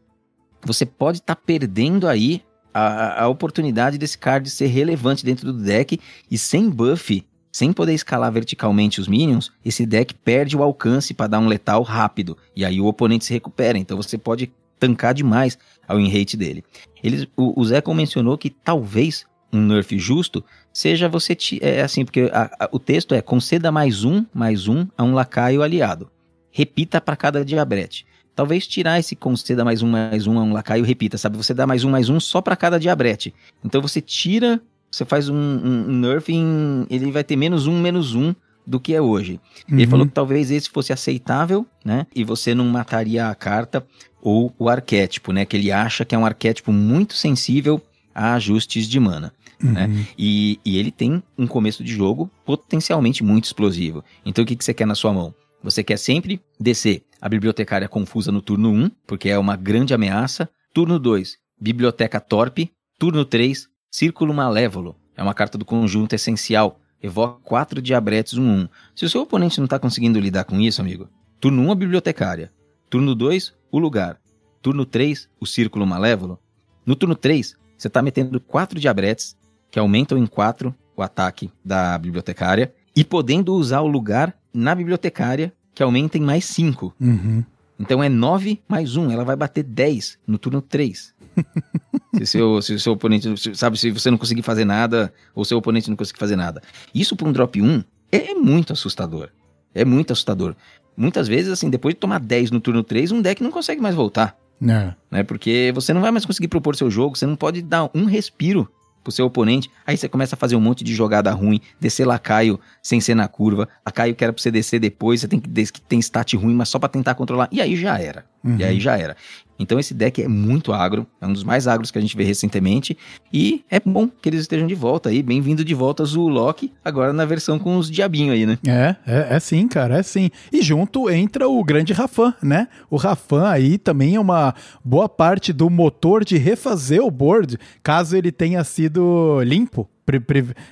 você pode estar tá perdendo aí a, a, oportunidade desse card ser relevante dentro do deck e sem buff sem poder escalar verticalmente os minions, esse deck perde o alcance para dar um letal rápido. E aí o oponente se recupera. Então você pode tancar demais ao in-rate dele. Eles, o, o mencionou que talvez um nerf justo seja você. É assim, porque a, a, o texto é conceda mais um, mais um a um lacaio aliado. Repita para cada diabrete. Talvez tirar esse conceda mais um, mais um a um lacaio, repita, sabe? Você dá mais um, mais um só para cada diabrete. Então você tira você faz um, um, um nerf em, ele vai ter menos um, menos um do que é hoje. Uhum. Ele falou que talvez esse fosse aceitável, né? E você não mataria a carta ou o arquétipo, né? Que ele acha que é um arquétipo muito sensível a ajustes de mana. Uhum. Né? E, e, ele tem um começo de jogo potencialmente muito explosivo. Então o que, que você quer na sua mão? Você quer sempre descer a bibliotecária confusa no turno 1, porque é uma grande ameaça. Turno 2, biblioteca torpe. Turno 3, Círculo Malévolo é uma carta do conjunto essencial. Evoca quatro diabretes 1-1. Se o seu oponente não está conseguindo lidar com isso, amigo, turno 1 a bibliotecária. Turno 2, o lugar. Turno 3, o círculo malévolo. No turno 3, você está metendo quatro diabretes, que aumentam em 4 o ataque da bibliotecária, e podendo usar o lugar na bibliotecária, que aumenta em mais 5. Uhum. Então é 9 mais 1, ela vai bater 10 no turno 3. se, seu, se o seu oponente, sabe, se você não conseguir fazer nada, ou seu oponente não conseguir fazer nada. Isso para um drop 1 é muito assustador. É muito assustador. Muitas vezes, assim, depois de tomar 10 no turno 3, um deck não consegue mais voltar. É. Né? Porque você não vai mais conseguir propor seu jogo, você não pode dar um respiro pro seu oponente. Aí você começa a fazer um monte de jogada ruim, descer lacaio sem ser na curva, lacaio que era pra você descer depois, você tem que que tem stat ruim, mas só para tentar controlar. E aí já era. Uhum. E aí já era. Então esse deck é muito agro, é um dos mais agros que a gente vê recentemente, e é bom que eles estejam de volta aí, bem-vindo de volta Zulok, agora na versão com os diabinhos aí, né? É, é, é sim, cara, é sim. E junto entra o grande Rafan, né? O Rafan aí também é uma boa parte do motor de refazer o board, caso ele tenha sido limpo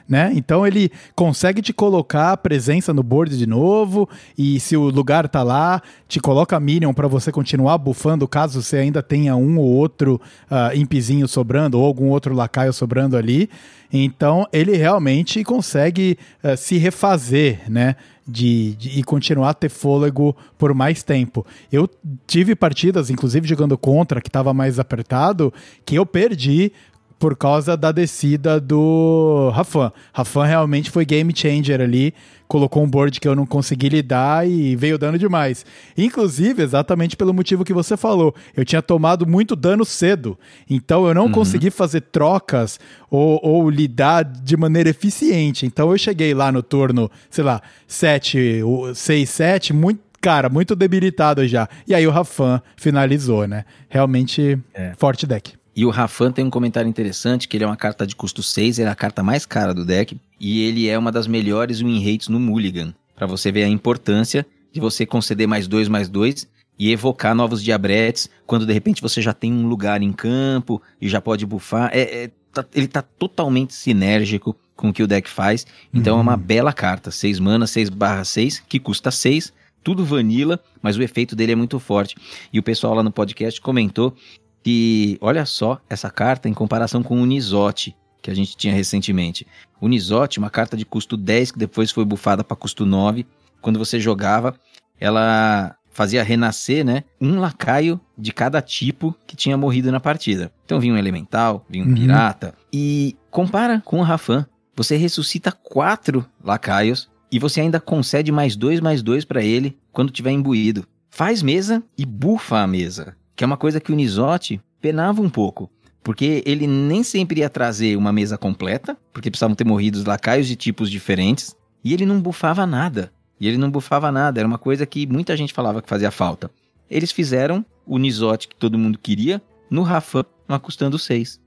né? Então ele consegue te colocar a presença no board de novo e se o lugar tá lá, te coloca Minion para você continuar bufando caso você ainda tenha um ou outro uh, impizinho sobrando ou algum outro lacaio sobrando ali. Então ele realmente consegue uh, se refazer, né? De, de, e continuar a ter fôlego por mais tempo. Eu tive partidas, inclusive jogando contra, que estava mais apertado, que eu perdi por causa da descida do Rafan. Rafan realmente foi game changer ali, colocou um board que eu não consegui lidar e veio dano demais. Inclusive, exatamente pelo motivo que você falou, eu tinha tomado muito dano cedo, então eu não uhum. consegui fazer trocas ou, ou, lidar de maneira eficiente. Então eu cheguei lá no turno, sei lá, 7, 6, 7, muito cara, muito debilitado já. E aí o Rafan finalizou, né? Realmente é. forte deck. E o Rafan tem um comentário interessante, que ele é uma carta de custo 6, ele é a carta mais cara do deck, e ele é uma das melhores win rates no Mulligan, para você ver a importância de você conceder mais dois, mais dois, e evocar novos diabretes, quando de repente você já tem um lugar em campo, e já pode buffar, é, é tá, ele tá totalmente sinérgico com o que o deck faz, então uhum. é uma uhum. bela carta, 6 mana, 6 barra 6, que custa 6, tudo vanilla, mas o efeito dele é muito forte. E o pessoal lá no podcast comentou que, olha só, essa carta em comparação com o Nisote, que a gente tinha recentemente. O Nisote, uma carta de custo 10, que depois foi bufada para custo 9. Quando você jogava, ela fazia renascer, né, um lacaio de cada tipo que tinha morrido na partida. Então vinha um elemental, vinha um uhum. pirata. E compara com o Rafan. Você ressuscita quatro lacaios e você ainda concede mais dois, mais dois para ele quando tiver imbuído. Faz mesa e bufa a mesa que é uma coisa que o Nisotti penava um pouco. Porque ele nem sempre ia trazer uma mesa completa, porque precisavam ter morrido os lacaios de tipos diferentes, e ele não bufava nada. E ele não bufava nada, era uma coisa que muita gente falava que fazia falta. Eles fizeram o Nisote que todo mundo queria no Rafan, custando 6.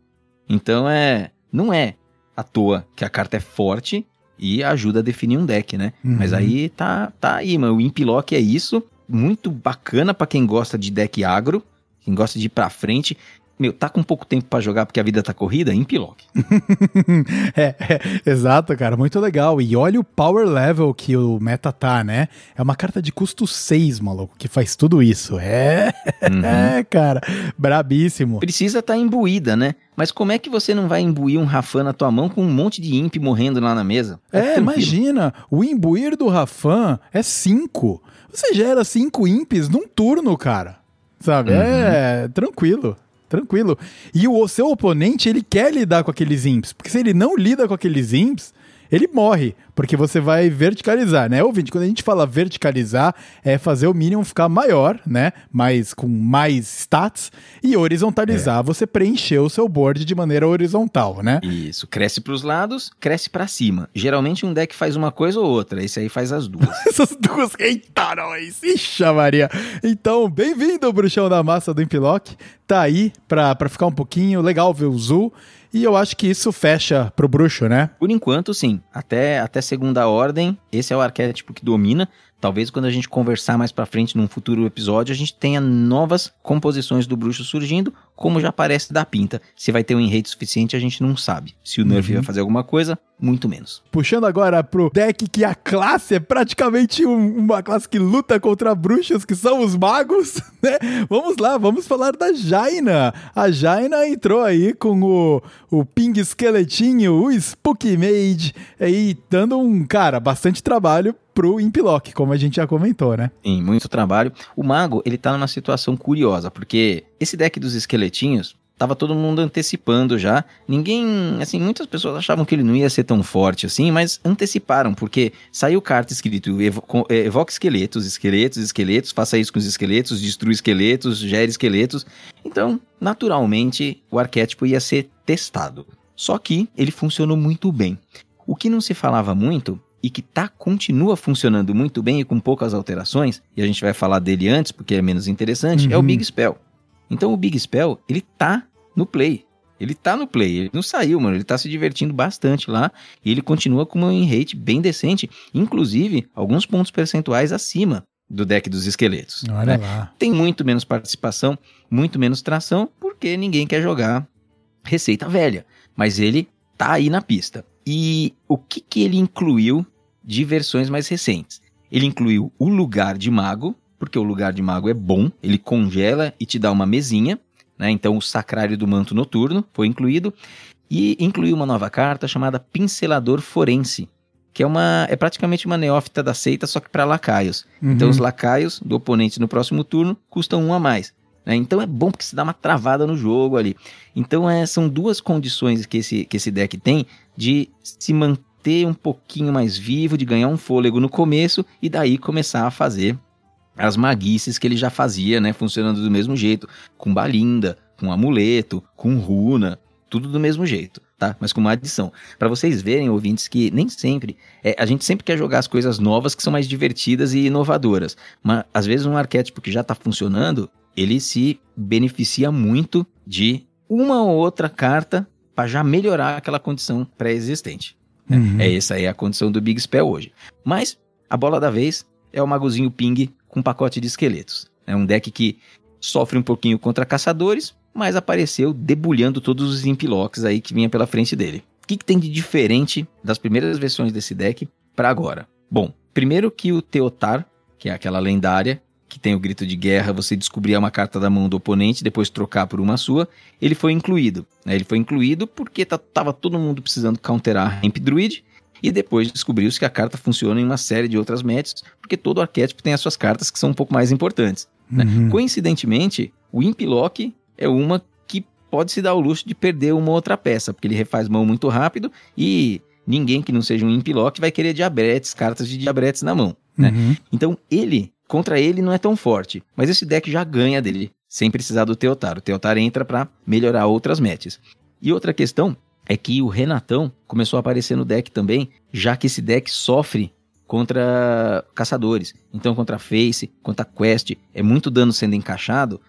Então é. Não é à toa que a carta é forte e ajuda a definir um deck, né? Uhum. Mas aí tá, tá aí, mano. O Impilock é isso. Muito bacana para quem gosta de deck agro quem gosta de ir pra frente, meu, tá com pouco tempo para jogar porque a vida tá corrida, em Pilock. é, é, exato, cara, muito legal. E olha o power level que o meta tá, né? É uma carta de custo 6, maluco, que faz tudo isso. É, uhum. é cara, brabíssimo. Precisa estar tá imbuída, né? Mas como é que você não vai imbuir um Rafan na tua mão com um monte de imp morrendo lá na mesa? É, é imagina, o imbuir do Rafan é 5. Você gera 5 imps num turno, cara. Sabe? Uhum. É tranquilo. Tranquilo. E o seu oponente, ele quer lidar com aqueles imps. Porque se ele não lida com aqueles imps, ele morre, porque você vai verticalizar, né? Ouvinte, quando a gente fala verticalizar, é fazer o Minion ficar maior, né? Mais, com mais stats, e horizontalizar, é. você preencher o seu board de maneira horizontal, né? Isso, cresce para os lados, cresce para cima. Geralmente um deck faz uma coisa ou outra, esse aí faz as duas. Essas duas, eita, nós! Ixi, Maria! Então, bem-vindo, bruxão da massa do Impilock. Tá aí pra ficar um pouquinho legal ver o Zul. E eu acho que isso fecha pro bruxo, né? Por enquanto, sim. Até, até segunda ordem, esse é o arquétipo que domina. Talvez quando a gente conversar mais para frente num futuro episódio, a gente tenha novas composições do bruxo surgindo, como já parece da pinta. Se vai ter um enredo suficiente, a gente não sabe. Se o Nerf uhum. vai fazer alguma coisa, muito menos. Puxando agora pro deck que a classe é praticamente um, uma classe que luta contra bruxos, que são os magos, né? Vamos lá, vamos falar da Jaina. A Jaina entrou aí com o, o Ping Esqueletinho, o Spooky Mage, aí dando um, cara, bastante trabalho pro Impilock, como a gente já comentou, né? Sim, muito trabalho. O Mago, ele tá numa situação curiosa, porque esse deck dos esqueletinhos, tava todo mundo antecipando já. Ninguém, assim, muitas pessoas achavam que ele não ia ser tão forte assim, mas anteciparam, porque saiu carta escrito evo, é, evoca esqueletos, esqueletos, esqueletos, faça isso com os esqueletos, destrua esqueletos, gere esqueletos. Então, naturalmente, o arquétipo ia ser testado. Só que ele funcionou muito bem. O que não se falava muito e que tá, continua funcionando muito bem e com poucas alterações, e a gente vai falar dele antes porque é menos interessante, uhum. é o uhum. Big Spell. Então o Big Spell, ele tá no play. Ele tá no play, ele não saiu, mano. Ele tá se divertindo bastante lá e ele continua com um rate bem decente, inclusive alguns pontos percentuais acima do deck dos esqueletos. Olha né? lá. Tem muito menos participação, muito menos tração, porque ninguém quer jogar receita velha. Mas ele tá aí na pista. E o que, que ele incluiu de versões mais recentes? Ele incluiu o lugar de mago, porque o lugar de mago é bom, ele congela e te dá uma mesinha, né? Então o sacrário do manto noturno foi incluído e incluiu uma nova carta chamada Pincelador Forense, que é uma é praticamente uma neófita da seita, só que para lacaios. Uhum. Então os lacaios do oponente no próximo turno custam um a mais. Né? Então é bom porque se dá uma travada no jogo ali. Então é, são duas condições que esse, que esse deck tem de se manter um pouquinho mais vivo, de ganhar um fôlego no começo e daí começar a fazer as maguices que ele já fazia, né, funcionando do mesmo jeito, com balinda, com amuleto, com runa, tudo do mesmo jeito, tá? Mas com uma adição. Para vocês verem, ouvintes, que nem sempre, é, a gente sempre quer jogar as coisas novas que são mais divertidas e inovadoras, mas às vezes um arquétipo que já está funcionando, ele se beneficia muito de uma ou outra carta para já melhorar aquela condição pré-existente. Né? Uhum. É essa aí a condição do Big Spell hoje. Mas a bola da vez é o magozinho ping com pacote de esqueletos. É um deck que sofre um pouquinho contra caçadores, mas apareceu debulhando todos os Impilocks aí que vinha pela frente dele. O que, que tem de diferente das primeiras versões desse deck para agora? Bom, primeiro que o Teotar, que é aquela lendária, que tem o grito de guerra, você descobrir uma carta da mão do oponente, depois trocar por uma sua, ele foi incluído. Né? Ele foi incluído porque tava todo mundo precisando counterar Ramp Druid, e depois descobriu-se que a carta funciona em uma série de outras matches, porque todo arquétipo tem as suas cartas que são um pouco mais importantes. Né? Uhum. Coincidentemente, o Impilock é uma que pode se dar o luxo de perder uma outra peça, porque ele refaz mão muito rápido e ninguém que não seja um Impilock vai querer diabretes, cartas de diabretes na mão. Né? Uhum. Então ele Contra ele não é tão forte, mas esse deck já ganha dele, sem precisar do Teotar. O Teotar entra para melhorar outras matches. E outra questão é que o Renatão começou a aparecer no deck também, já que esse deck sofre contra caçadores. Então, contra Face, contra Quest, é muito dano sendo encaixado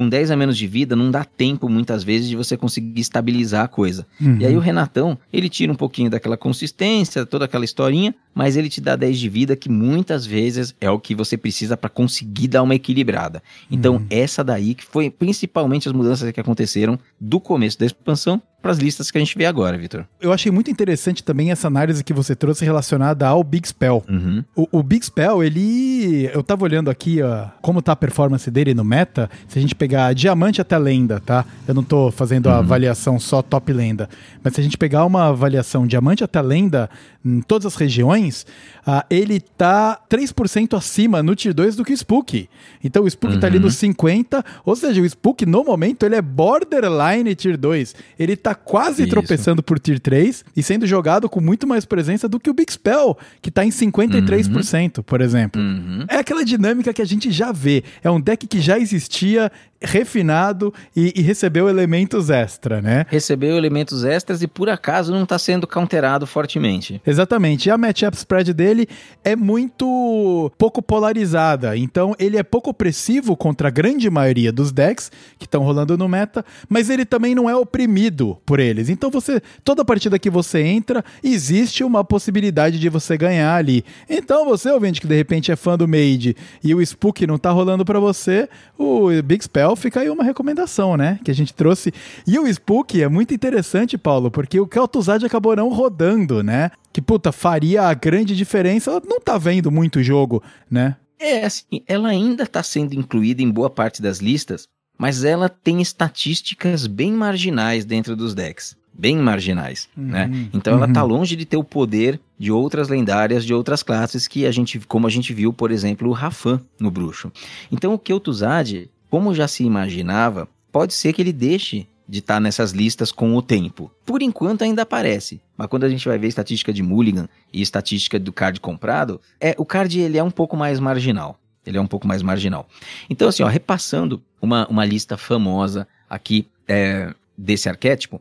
com 10 a menos de vida, não dá tempo muitas vezes de você conseguir estabilizar a coisa. Uhum. E aí o Renatão, ele tira um pouquinho daquela consistência, toda aquela historinha, mas ele te dá 10 de vida que muitas vezes é o que você precisa para conseguir dar uma equilibrada. Então, uhum. essa daí que foi principalmente as mudanças que aconteceram do começo da expansão para as listas que a gente vê agora, Vitor. Eu achei muito interessante também essa análise que você trouxe relacionada ao Big Spell. Uhum. O, o, Big Spell, ele. Eu tava olhando aqui ó, como tá a performance dele no meta. Se a gente pegar diamante até lenda, tá? Eu não tô fazendo a uhum. avaliação só top lenda. Mas se a gente pegar uma avaliação diamante até lenda em todas as regiões, uh, ele tá 3% acima no Tier 2 do que o Spook. Então o Spook uhum. tá ali no 50, ou seja, o Spook no momento ele é borderline Tier 2. Ele tá quase Isso. tropeçando por Tier 3 e sendo jogado com muito mais presença do que o Big Spell, que tá em 53%, uhum. por exemplo. Uhum. É aquela dinâmica que a gente já vê. É um deck que já existia, refinado e, e, recebeu elementos extra, né? Recebeu elementos extras e por acaso não está sendo counterado fortemente. Exatamente. E a matchup spread dele é muito pouco polarizada, então ele é pouco opressivo contra a grande maioria dos decks que estão rolando no meta, mas ele também não é oprimido por eles. Então você, toda partida que você entra, existe uma possibilidade de você ganhar ali. Então você, ouvinte que de repente é fã do Made e o Spook não tá rolando para você, o Big Spell fica aí uma recomendação, né? Que a gente trouxe. E o Spook é muito interessante, Paulo, porque o Kel'Thuzad acabou não rodando, né? Que, puta, faria a grande diferença. Ela não tá vendo muito jogo, né? É, assim, ela ainda tá sendo incluída em boa parte das listas, mas ela tem estatísticas bem marginais dentro dos decks. Bem marginais, uhum, né? Então uhum. ela tá uhum. longe de ter o poder de outras lendárias de outras classes que a gente, como a gente viu, por exemplo, o Rafan no bruxo. Então o Kel'Thuzad, como já se imaginava, pode ser que ele deixe de estar tá nessas listas com o tempo. Por enquanto ainda aparece, mas quando a gente vai ver estatística de Mulligan e estatística do card comprado, é o card ele é um pouco mais marginal. Ele é um pouco mais marginal. Então assim, ó, repassando uma, uma lista famosa aqui é, desse arquétipo,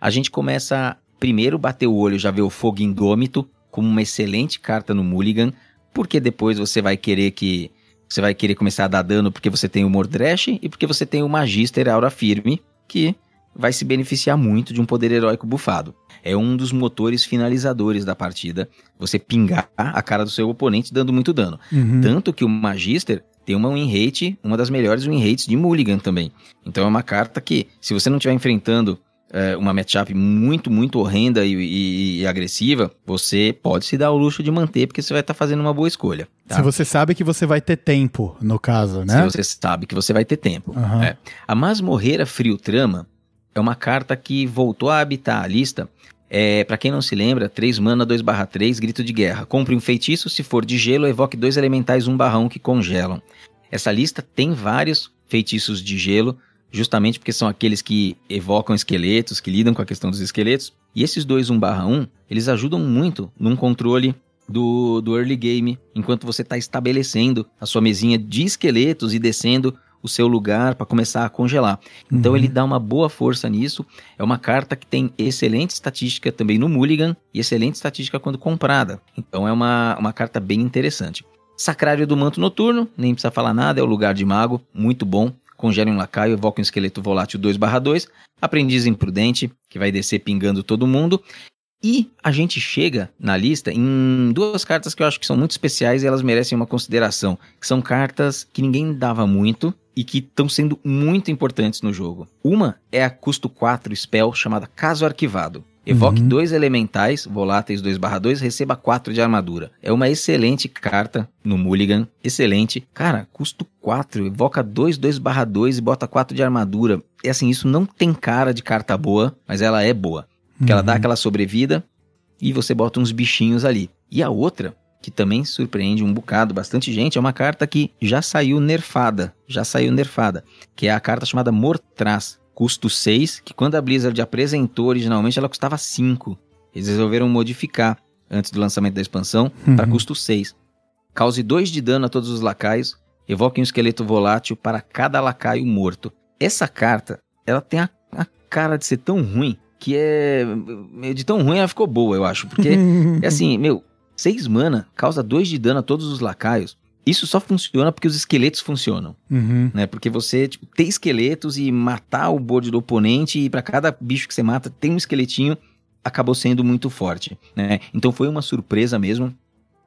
a gente começa primeiro bater o olho, já ver o Fogo Indômito como uma excelente carta no Mulligan, porque depois você vai querer que você vai querer começar a dar dano porque você tem o Mordresh e porque você tem o Magister Aura Firme, que vai se beneficiar muito de um poder heróico bufado. É um dos motores finalizadores da partida, você pingar a cara do seu oponente dando muito dano. Uhum. Tanto que o Magister tem uma win rate, uma das melhores win rates de Mulligan também. Então é uma carta que, se você não estiver enfrentando é, uma matchup muito, muito horrenda e, e, e, agressiva, você pode se dar o luxo de manter, porque você vai estar tá fazendo uma boa escolha. Tá? Se você sabe que você vai ter tempo, no caso, né? Se você sabe que você vai ter tempo. Uhum. É. A Masmorreira Frio Trama é uma carta que voltou a habitar a lista. É, para quem não se lembra, 3 mana 2 3, grito de guerra. Compre um feitiço, se for de gelo, evoque dois elementais 1 1 que congelam. Essa lista tem vários feitiços de gelo, justamente porque são aqueles que evocam esqueletos, que lidam com a questão dos esqueletos. E esses dois 1 1, eles ajudam muito num controle do, do early game, enquanto você está estabelecendo a sua mesinha de esqueletos e descendo o seu lugar para começar a congelar. Então uhum. ele dá uma boa força nisso. É uma carta que tem excelente estatística também no Mulligan e excelente estatística quando comprada. Então é uma, uma carta bem interessante. Sacrário do Manto Noturno, nem precisa falar nada, é o lugar de mago, muito bom congela um lacaio, evoca um esqueleto volátil 2/2, aprendiz imprudente, que vai descer pingando todo mundo. E a gente chega na lista em duas cartas que eu acho que são muito especiais e elas merecem uma consideração, que são cartas que ninguém dava muito e que estão sendo muito importantes no jogo. Uma é a custo 4 spell chamada Caso Arquivado. Evoque uhum. dois elementais, voláteis 2/2, receba 4 de armadura. É uma excelente carta no Mulligan. Excelente. Cara, custo 4, evoca 2, 2/2 e bota 4 de armadura. É assim, isso não tem cara de carta boa, mas ela é boa. Porque uhum. ela dá uhum. aquela sobrevida e você bota uns bichinhos ali. E a outra, que também surpreende um bocado, bastante gente, é uma carta que já saiu nerfada. Já saiu nerfada. Que é a carta chamada Mortraz custo 6, que quando a Blizzard apresentou originalmente ela custava 5. Eles resolveram modificar antes do lançamento da expansão uhum. para custo 6. Cause 2 de dano a todos os lacaios, evoque um esqueleto volátil para cada lacaio morto. Essa carta, ela tem a, a cara de ser tão ruim que é. De tão ruim ela ficou boa, eu acho. Porque é assim, meu, 6 mana causa 2 de dano a todos os lacaios. Isso só funciona porque os esqueletos funcionam, uhum. né? Porque você tipo, ter esqueletos e matar o board do oponente e para cada bicho que você mata tem um esqueletinho acabou sendo muito forte, né? Então foi uma surpresa mesmo.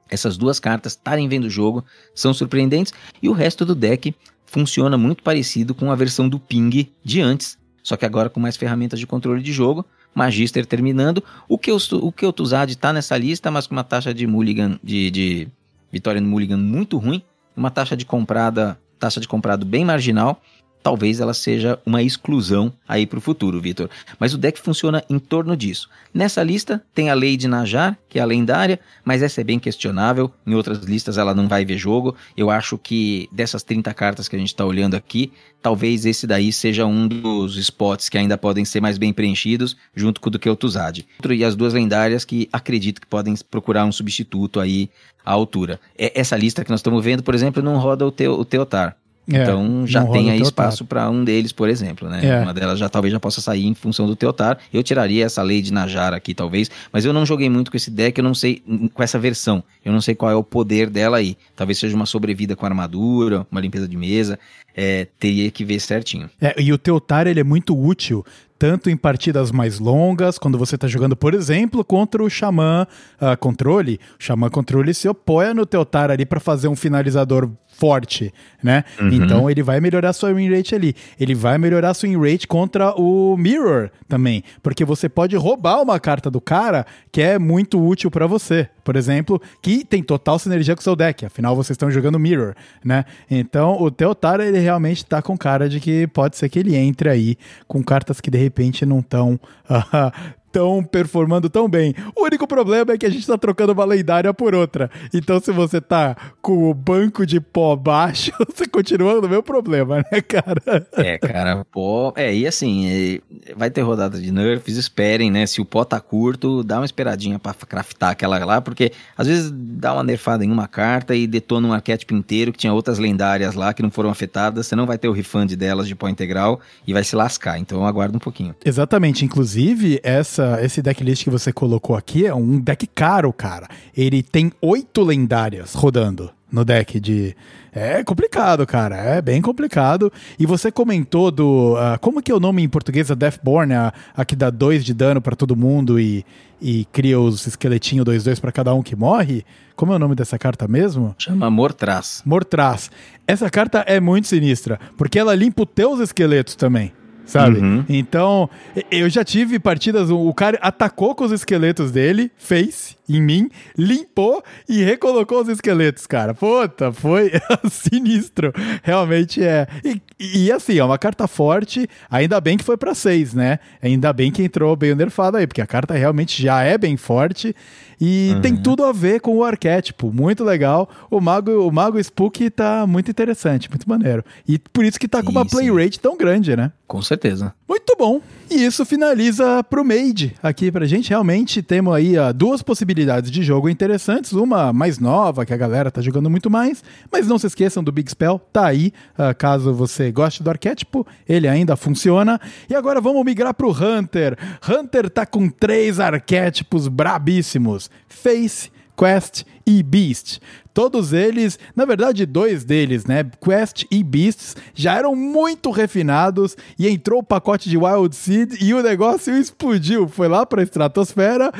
Essas duas cartas estarem vendo o jogo são surpreendentes e o resto do deck funciona muito parecido com a versão do Ping de antes, só que agora com mais ferramentas de controle de jogo. Magister terminando. O que o Kel'Thuzad está nessa lista, mas com uma taxa de mulligan de, de vitória no Mulligan muito ruim, uma taxa de comprada, taxa de comprado bem marginal talvez ela seja uma exclusão aí para o futuro, Vitor. Mas o deck funciona em torno disso. Nessa lista tem a Lady Najar, que é a lendária, mas essa é bem questionável. Em outras listas ela não vai ver jogo. Eu acho que dessas 30 cartas que a gente está olhando aqui, talvez esse daí seja um dos spots que ainda podem ser mais bem preenchidos, junto com o do que o Tuzad. E as duas lendárias que acredito que podem procurar um substituto aí à altura. É, essa lista que nós estamos vendo, por exemplo, não roda o, o Teotar. É, então já tem aí espaço para um deles, por exemplo, né? É. Uma delas já talvez já possa sair em função do Teotar. Eu tiraria essa lei de Najara aqui, talvez, mas eu não joguei muito com esse deck, eu não sei com essa versão. Eu não sei qual é o poder dela aí. Talvez seja uma sobrevida com armadura, uma limpeza de mesa. É, teria que ver certinho. É, e o Teotar ele é muito útil tanto em partidas mais longas, quando você está jogando, por exemplo, contra o Xamã uh, Controle. O Xamã Controle se apoia no Teotar ali para fazer um finalizador forte, né? Uhum. Então ele vai melhorar sua win rate ali. Ele vai melhorar sua win rate contra o Mirror também, porque você pode roubar uma carta do cara que é muito útil para você, por exemplo, que tem total sinergia com o seu deck. Afinal, vocês estão jogando Mirror, né? Então o Teotaro ele realmente tá com cara de que pode ser que ele entre aí com cartas que de repente não estão uh, estão performando tão bem. O único problema é que a gente tá trocando uma lendária por outra. Então, se você tá com o banco de pó baixo, você continua no meu problema, né, cara? É, cara, pó. É, e assim, vai ter rodada de nerfs, esperem, né? Se o pó tá curto, dá uma esperadinha pra craftar aquela lá, porque às vezes dá uma nerfada em uma carta e detona um arquétipo inteiro que tinha outras lendárias lá que não foram afetadas. Você não vai ter o refund delas de pó integral e vai se lascar. Então, aguarda um pouquinho. Exatamente. Inclusive, essa, esse decklist que você colocou aqui é um deck caro, cara. Ele tem oito lendárias rodando no deck de. É complicado, cara. É bem complicado. E você comentou do. Uh, como que é o nome em português? A Deathborn, a, a que dá dois de dano para todo mundo e, e cria os esqueletinhos 2-2 para cada um que morre. Como é o nome dessa carta mesmo? Chama Mortraz. Mortraz. Essa carta é muito sinistra, porque ela limpa os teus esqueletos também sabe? Uhum. Então, eu já tive partidas, o cara atacou com os esqueletos dele, fez em mim, limpou e recolocou os esqueletos, cara. Puta, foi sinistro. Realmente é. E, e, assim, é uma carta forte, ainda bem que foi para seis, né? Ainda bem que entrou bem nerfado aí, porque a carta realmente já é bem forte e uhum. tem tudo a ver com o arquétipo. Muito legal. O Mago, o Mago Spook tá muito interessante, muito maneiro. E por isso que tá com uma play rate tão grande, né? Com certeza. Muito bom. E isso finaliza pro Made aqui pra gente. Realmente temos aí uh, duas possibilidades de jogo interessantes. Uma mais nova, que a galera tá jogando muito mais. Mas não se esqueçam do Big Spell, tá aí. Uh, caso você goste do arquétipo, ele ainda funciona. E agora vamos migrar pro Hunter. Hunter tá com três arquétipos brabíssimos: Face, Quest e Beast. Todos eles, na verdade, dois deles, né? Quest e Beasts, já eram muito refinados e entrou o pacote de Wild Seed e o negócio explodiu. Foi lá para a estratosfera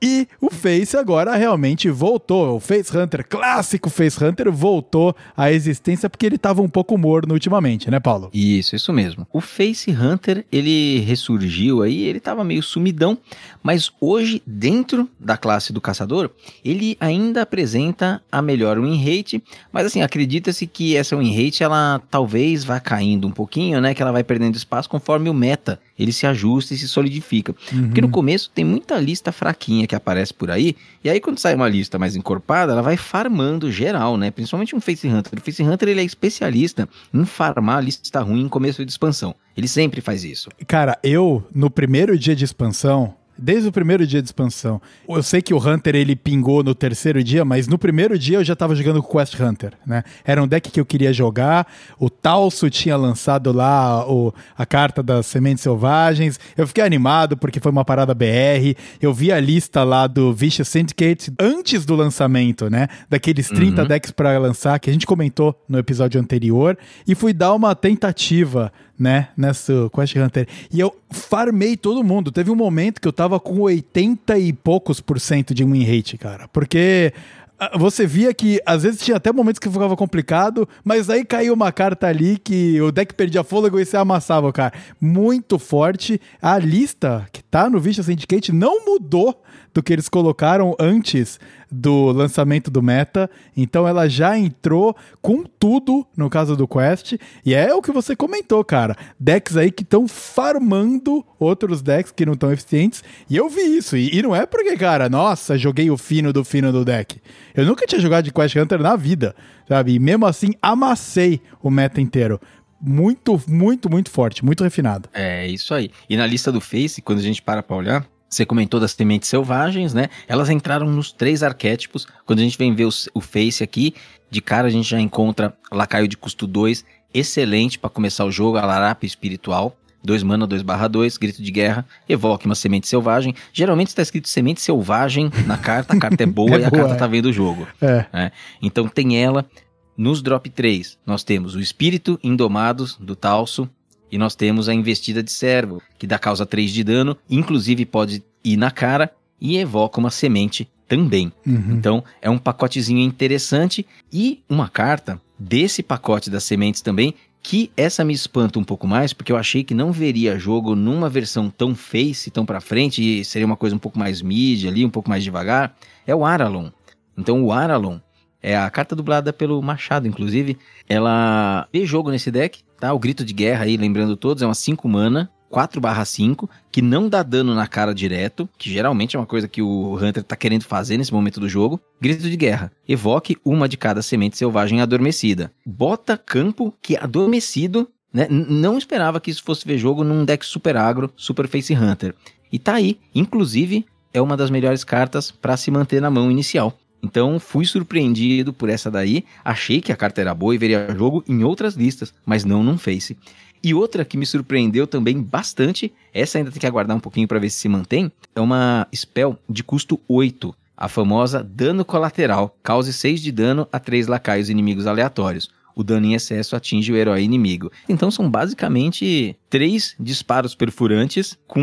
e o Face agora realmente voltou. O Face Hunter, clássico Face Hunter, voltou à existência porque ele estava um pouco morno ultimamente, né, Paulo? Isso, isso mesmo. O Face Hunter, ele ressurgiu aí, ele estava meio sumidão, mas hoje, dentro da classe do caçador, ele ainda apresenta a melhor win rate, mas assim, acredita-se que essa win rate, ela talvez vá caindo um pouquinho, né, que ela vai perdendo espaço conforme o meta, ele se ajusta e se solidifica. Uhum. Porque no começo tem muita lista fraquinha que aparece por aí, e aí quando sai uma lista mais encorpada, ela vai farmando geral, né? Principalmente um Face Hunter. O Face Hunter ele é especialista em farmar lista ruim em começo de expansão. Ele sempre faz isso. Cara, eu, no primeiro dia de expansão, desde o primeiro dia de expansão. Eu sei que o Hunter ele pingou no terceiro dia, mas no primeiro dia eu já tava jogando com Quest Hunter, né? Era um deck que eu queria jogar. O Talso tinha lançado lá o, a carta das sementes selvagens. Eu fiquei animado porque foi uma parada BR. Eu vi a lista lá do Vicious Syndicate antes do lançamento, né? Daqueles 30 uhum. decks para lançar que a gente comentou no episódio anterior e fui dar uma tentativa né, nessa Quest Hunter. E eu farmei todo mundo. Teve um momento que eu tava com 80 e poucos por cento de win rate, cara. Porque ah, você via que às vezes tinha até momentos que ficava complicado, mas aí caiu uma carta ali que o deck perdia fôlego e você amassava, cara. Muito forte. A lista que tá no Vicious Syndicate não mudou do que eles colocaram antes do lançamento do meta. Então ela já entrou com tudo no caso do Quest. E é o que você comentou, cara. Decks aí que estão farmando outros decks que não estão eficientes. E eu vi isso. E, e, não é porque, cara, nossa, joguei o fino do fino do deck. Eu nunca tinha jogado de Quest Hunter na vida, sabe? E mesmo assim, amassei o meta inteiro muito, muito, muito forte, muito refinado. É isso aí. E na lista do Face, quando a gente para pra olhar, você comentou das sementes selvagens, né? Elas entraram nos três arquétipos. Quando a gente vem ver o, o Face aqui, de cara a gente já encontra Lacaio de custo 2, excelente para começar o jogo, a Larapa espiritual. 2 mana, 2 barra 2, grito de guerra, evoque uma semente selvagem. Geralmente está escrito semente selvagem na carta, a carta é boa é e a carta é. tá vendo o jogo. É. Né? Então tem ela. Nos drop 3, nós temos o Espírito Indomados do Talso, e nós temos a investida de servo, que dá causa 3 de dano, inclusive pode ir na cara e evoca uma semente também. Uhum. Então é um pacotezinho interessante e uma carta desse pacote das sementes também que essa me espanta um pouco mais, porque eu achei que não veria jogo numa versão tão face, tão para frente, e seria uma coisa um pouco mais mid ali, um pouco mais devagar, é o Aralon. Então o Aralon é a carta dublada pelo Machado, inclusive. Ela vê jogo nesse deck, tá? O Grito de Guerra aí, lembrando todos, é uma 5 mana. 4/5, que não dá dano na cara direto, que geralmente é uma coisa que o Hunter tá querendo fazer nesse momento do jogo. Grito de guerra. Evoque uma de cada semente selvagem adormecida. Bota campo que é adormecido né? Não esperava que isso fosse ver jogo num deck super agro, super face hunter. E tá aí, inclusive, é uma das melhores cartas para se manter na mão inicial. Então fui surpreendido por essa daí, achei que a carta era boa e veria jogo em outras listas, mas não num face. E outra que me surpreendeu também bastante, essa ainda tem que aguardar um pouquinho para ver se se mantém, é uma spell de custo 8, a famosa dano colateral, cause 6 de dano a 3 lacaios inimigos aleatórios o dano em excesso atinge o herói inimigo. Então são basicamente três disparos perfurantes com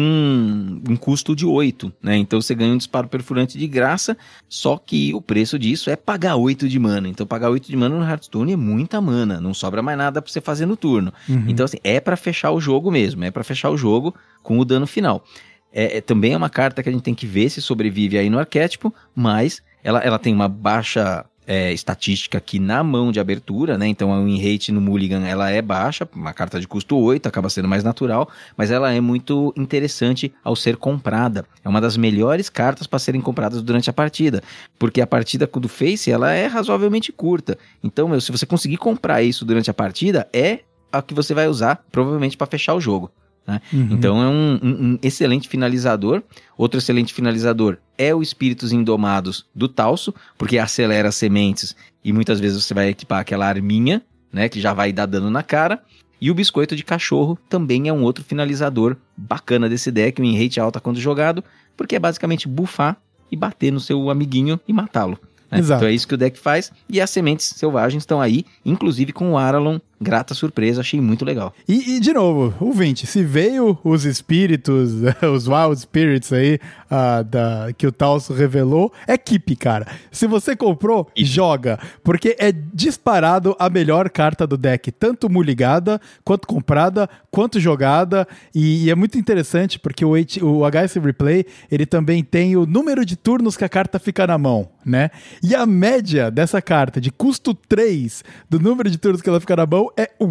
um custo de 8, né? Então você ganha um disparo perfurante de graça, só que o preço disso é pagar 8 de mana. Então pagar 8 de mana no Hearthstone é muita mana, não sobra mais nada para você fazer no turno. Uhum. Então assim, é para fechar o jogo mesmo, é para fechar o jogo com o dano final. É, é, também é uma carta que a gente tem que ver se sobrevive aí no arquétipo, mas ela, ela tem uma baixa é, estatística aqui na mão de abertura, né? Então a win rate no Mulligan ela é baixa, uma carta de custo 8, acaba sendo mais natural, mas ela é muito interessante ao ser comprada. É uma das melhores cartas para serem compradas durante a partida, porque a partida do Face ela é razoavelmente curta. Então, meu, se você conseguir comprar isso durante a partida, é a que você vai usar provavelmente para fechar o jogo. Né? Uhum. Então é um, um, um, excelente finalizador. Outro excelente finalizador é o Espíritos Indomados do Talso, porque acelera as sementes e muitas vezes você vai equipar aquela arminha, né, que já vai dar dano na cara. E o Biscoito de Cachorro também é um outro finalizador bacana desse deck, um rate alta quando jogado, porque é basicamente bufar e bater no seu amiguinho e matá-lo. Né? Então é isso que o deck faz. E as sementes selvagens estão aí, inclusive com o Aralon grata surpresa, achei muito legal. E, e de novo, ouvinte, se veio os espíritos, os Wild Spirits aí, uh, da, que o Talso revelou, é keep, cara. Se você comprou, e... joga, porque é disparado a melhor carta do deck, tanto muligada, quanto comprada, quanto jogada, e, e é muito interessante porque o, H, o HS Replay, ele também tem o número de turnos que a carta fica na mão, né? E a média dessa carta, de custo 3, do número de turnos que ela fica na mão, é 1.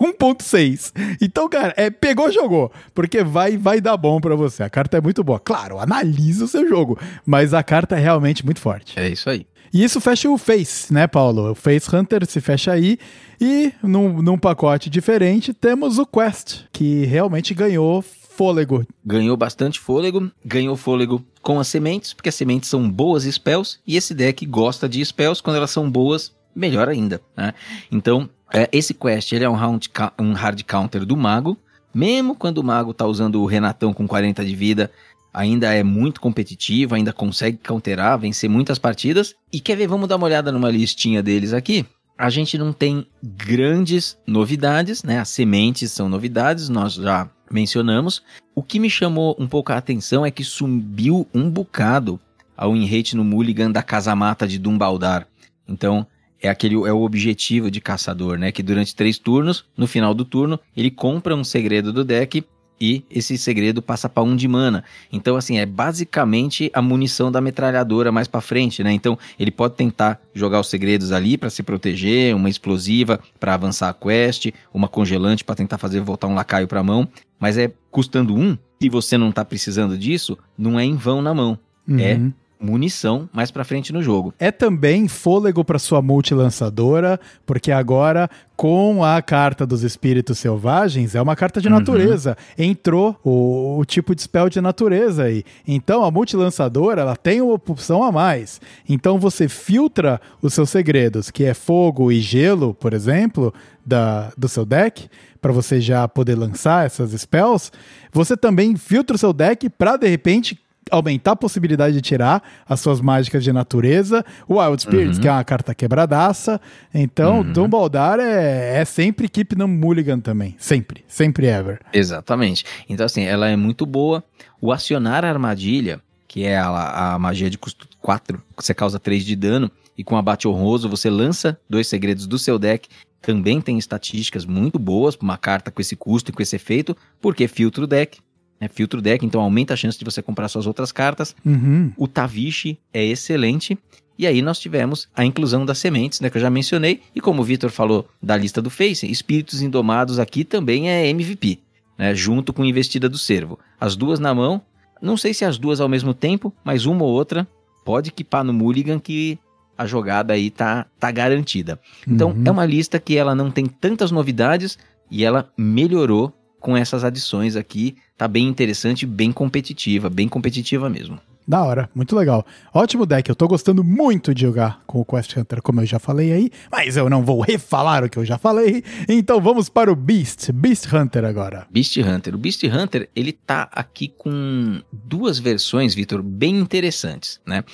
1.6. Então, cara, é, pegou, jogou. Porque vai vai dar bom para você. A carta é muito boa. Claro, analisa o seu jogo. Mas a carta é realmente muito forte. É isso aí. E isso fecha o Face, né, Paulo? O Face Hunter se fecha aí. E num, num pacote diferente temos o Quest, que realmente ganhou fôlego. Ganhou bastante fôlego. Ganhou fôlego com as sementes, porque as sementes são boas spells. E esse deck gosta de spells. Quando elas são boas, melhor ainda. Né? Então, é, esse quest ele é um, round, um hard counter do mago. Mesmo quando o mago tá usando o Renatão com 40 de vida, ainda é muito competitivo, ainda consegue counterar, vencer muitas partidas. E quer ver, vamos dar uma olhada numa listinha deles aqui. A gente não tem grandes novidades, né? As sementes são novidades, nós já mencionamos. O que me chamou um pouco a atenção é que subiu um bocado ao win rate no Mulligan da Casa Mata de Dumbaldar. Então, é aquele é o objetivo de caçador, né? Que durante três turnos, no final do turno, ele compra um segredo do deck e esse segredo passa para um de mana. Então, assim, é basicamente a munição da metralhadora mais para frente, né? Então, ele pode tentar jogar os segredos ali para se proteger, uma explosiva para avançar a quest, uma congelante para tentar fazer voltar um lacaio para mão, mas é custando um. Se você não tá precisando disso, não é em vão na mão. É uhum. É munição mais para frente no jogo. É também fôlego para sua multilançadora, porque agora com a carta dos espíritos selvagens é uma carta de uhum. natureza. Entrou o, o, tipo de spell de natureza aí. Então a multilançadora ela tem uma opção a mais. Então você filtra os seus segredos, que é fogo e gelo, por exemplo, da, do seu deck, para você já poder lançar essas spells. Você também filtra o seu deck para de repente aumentar a possibilidade de tirar as suas mágicas de natureza. O Wild Spirits, uhum. que é uma carta quebradaça. Então, uhum. Dumbledore é, é sempre equipe no Mulligan também. Sempre. Sempre ever. Exatamente. Então, assim, ela é muito boa. O acionar a armadilha, que é a, a magia de custo 4, você causa 3 de dano, e com abate honroso você lança dois segredos do seu deck. Também tem estatísticas muito boas para uma carta com esse custo e com esse efeito, porque filtra o deck, né, filtro deck, então aumenta a chance de você comprar suas outras cartas. Uhum. O Tavishi é excelente. E aí nós tivemos a inclusão das sementes, né, que eu já mencionei. E como o Vitor falou da lista do Face, Espíritos Indomados aqui também é MVP. né, junto com Investida do Cervo. As duas na mão, não sei se as duas ao mesmo tempo, mas uma ou outra pode equipar no Mulligan que a jogada aí tá, tá garantida. Então Uhum. é uma lista que ela não tem tantas novidades e ela melhorou com essas adições aqui. Tá bem interessante, bem competitiva, bem competitiva mesmo. Da hora, muito legal. Ótimo deck, eu tô gostando muito de jogar com o Quest Hunter, como eu já falei aí, mas eu não vou refalar o que eu já falei, então vamos para o Beast, Beast Hunter agora. Beast Hunter. O Beast Hunter, ele tá aqui com duas versões, Vitor, bem interessantes, né?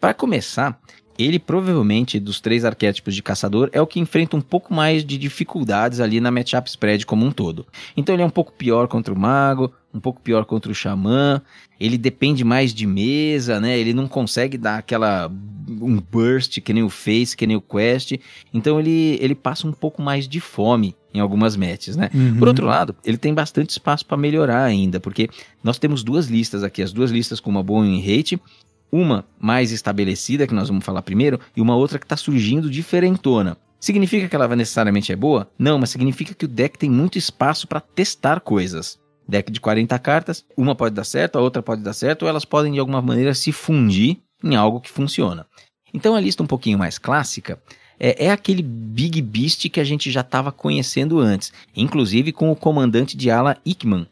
Para começar, ele provavelmente dos três arquétipos de caçador é o que enfrenta um pouco mais de dificuldades ali na matchup spread como um todo. Então ele é um pouco pior contra o mago, um pouco pior contra o xamã, ele depende mais de mesa, né? Ele não consegue dar aquela um burst que nem o Face, que nem o Quest. Então ele ele passa um pouco mais de fome em algumas matches, né? Uhum. Por outro lado, ele tem bastante espaço para melhorar ainda, porque nós temos duas listas aqui, as duas listas com uma boa win rate, uma mais estabelecida, que nós vamos falar primeiro, e uma outra que está surgindo diferentona. Significa que ela necessariamente é boa? Não, mas significa que o deck tem muito espaço para testar coisas. Deck de 40 cartas, uma pode dar certo, a outra pode dar certo, ou elas podem de alguma maneira se fundir em algo que funciona. Então a lista um pouquinho mais clássica é, é aquele Big Beast que a gente já estava conhecendo antes, inclusive com o comandante de ala Ickman,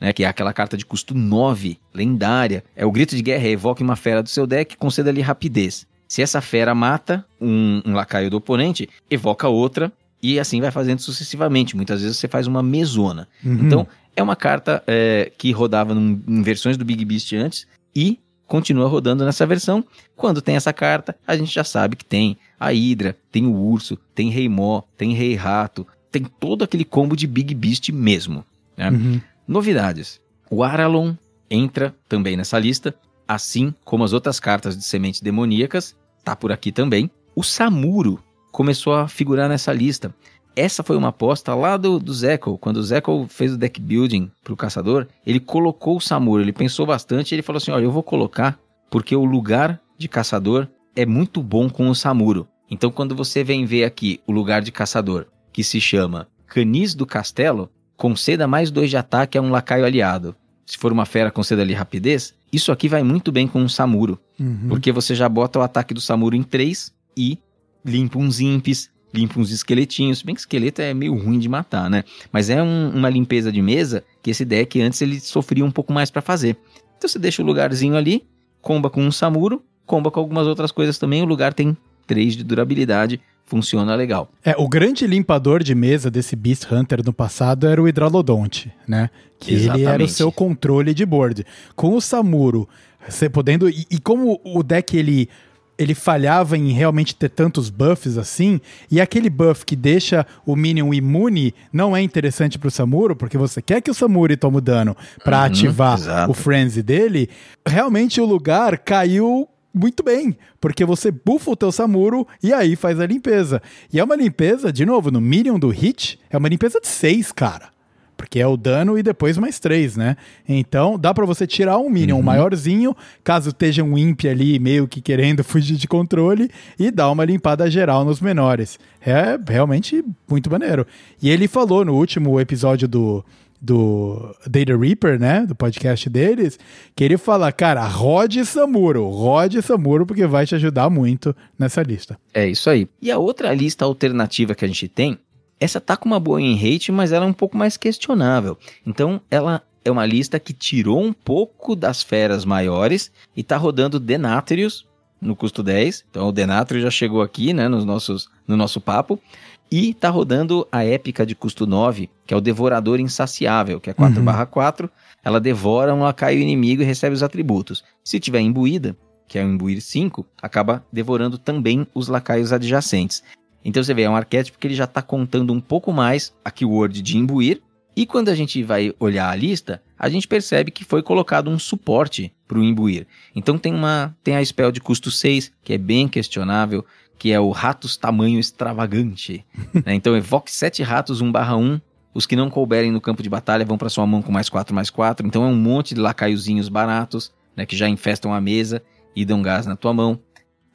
né, que é aquela carta de custo 9, lendária. É o grito de guerra, evoque uma fera do seu deck, conceda-lhe rapidez. Se essa fera mata um, um lacaio do oponente, evoca outra e assim vai fazendo sucessivamente. Muitas vezes você faz uma mesona. Uhum. Então, é uma carta é, que rodava num- em versões do Big Beast antes e continua rodando nessa versão. Quando tem essa carta, a gente já sabe que tem a Hydra, tem o Urso, tem Rei Mó, tem Rei Rato, tem todo aquele combo de Big Beast mesmo. né? Uhum. Novidades. O Aralon entra também nessa lista, assim como as outras cartas de sementes demoníacas, tá por aqui também. O Samuro começou a figurar nessa lista. Essa foi uma aposta lá do, do Zekel. Quando o Zekel fez o deck building pro caçador, ele colocou o Samuro. Ele pensou bastante ele falou assim: olha, eu vou colocar porque o lugar de caçador é muito bom com o Samuro. Então, quando você vem ver aqui o lugar de caçador, que se chama Canis do Castelo, conceda mais dois de ataque a um lacaio aliado. Se for uma fera, conceda-lhe rapidez. Isso aqui vai muito bem com o Samuro, Uhum. porque você já bota o ataque do Samuro em 3 e limpa uns imps, limpa uns esqueletinhos. Se bem que esqueleto é meio ruim de matar, né? Mas é um- uma limpeza de mesa que esse deck antes ele sofria um pouco mais pra fazer. Então você deixa o lugarzinho ali, comba com um Samuro, comba com algumas outras coisas também. O lugar tem 3 de durabilidade, funciona legal. É, o grande limpador de mesa desse Beast Hunter no passado era o Hidralodonte, né? Que ele era o Exatamente. seu controle de board. Com o Samuro, você podendo. E, e como o deck ele. Ele falhava em realmente ter tantos buffs assim, e aquele buff que deixa o Minion imune não é interessante pro Samuro, porque você quer que o Samuro tome dano pra Uhum, ativar exato. o Frenzy dele, realmente o lugar caiu muito bem, porque você buffa o teu Samuro e aí faz a limpeza. E é uma limpeza, de novo, no Minion do Hit, é uma limpeza de 6, cara. Porque é o dano e depois mais 3, né? Então dá pra você tirar um Minion maiorzinho, caso esteja um Imp ali meio que querendo fugir de controle, e dar uma limpada geral nos menores. É realmente muito maneiro. E ele falou no último episódio do, do Data Reaper, né? Do podcast deles, que ele fala, cara, rode Samuro, rode Samuro, porque vai te ajudar muito nessa lista. É isso aí. E a outra lista alternativa que a gente tem, essa tá com uma boa em rate, mas ela é um pouco mais questionável. Então, ela é uma lista que tirou um pouco das feras maiores e tá rodando Denatrius no custo 10. Então, o Denatrius já chegou aqui, né, nos nossos, no nosso papo. E tá rodando a épica de custo 9, que é o Devorador Insaciável, que é 4/4. Ela devora um lacaio inimigo e recebe os atributos. Se tiver imbuída, que é o imbuir 5, acaba devorando também os lacaios adjacentes. Então você vê, é um arquétipo que ele já está contando um pouco mais a keyword de imbuir. E quando a gente vai olhar a lista, a gente percebe que foi colocado um suporte para o imbuir. Então tem uma tem a spell de custo 6, que é bem questionável, que é o Ratos Tamanho Extravagante. né? Então evoque 7 ratos 1/1. Os que não couberem no campo de batalha vão para sua mão com mais 4, mais 4. Então é um monte de lacaiozinhos baratos, né, que já infestam a mesa e dão gás na tua mão.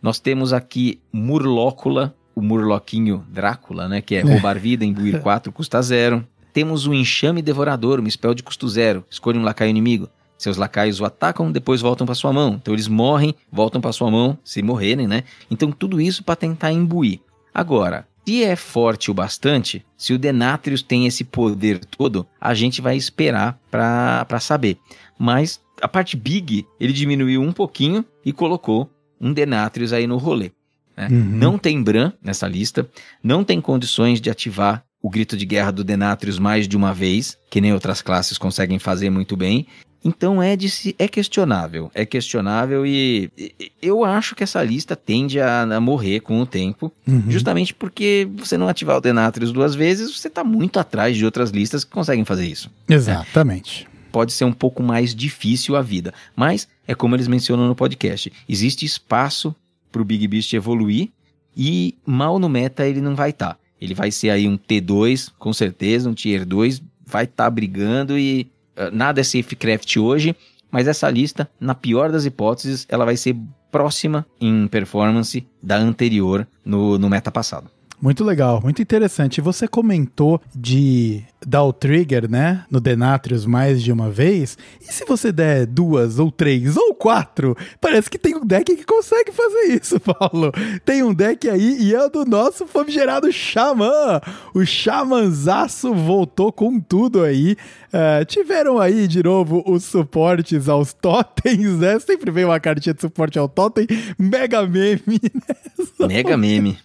Nós temos aqui Murlócula, o Murloquinho Drácula, né? Que é roubar vida, imbuir 4, custa 0. Temos o Enxame Devorador, um spell de custo zero. Escolha um lacaio inimigo. Seus lacaios o atacam, depois voltam para sua mão. Então eles morrem, voltam para sua mão, se morrerem, né? Então tudo isso para tentar imbuir. Agora, se é forte o bastante, se o Denatrius tem esse poder todo, a gente vai esperar para saber. Mas a parte big, ele diminuiu um pouquinho e colocou um Denatrius aí no rolê. Né? Uhum. Não tem Bran nessa lista, não tem condições de ativar o grito de guerra do Denatrius mais de uma vez, que nem outras classes conseguem fazer muito bem. Então é de se, é questionável, é questionável e, e eu acho que essa lista tende a, a morrer com o tempo, uhum. justamente porque você não ativar o Denatrius duas vezes, você está muito atrás de outras listas que conseguem fazer isso. Exatamente. É, pode ser um pouco mais difícil a vida, mas é como eles mencionam no podcast, existe espaço para o Big Beast evoluir e mal no meta ele não vai estar. Tá. Ele vai ser aí um T2, com certeza, um Tier 2, vai estar tá brigando e nada é Safecraft hoje, mas essa lista, na pior das hipóteses, ela vai ser próxima em performance da anterior no, no meta passado. Muito legal, muito interessante. Você comentou de dar o trigger, né, no Denatrius mais de uma vez. E se você der duas, ou três, ou quatro? Parece que tem um deck que consegue fazer isso, Paulo. Tem um deck aí e é o do nosso famigerado Xamã. O Xamanzaço voltou com tudo aí. Uh, tiveram aí de novo os suportes aos totens, né? Sempre vem uma cartinha de suporte ao totem. Mega meme, né? Mega meme.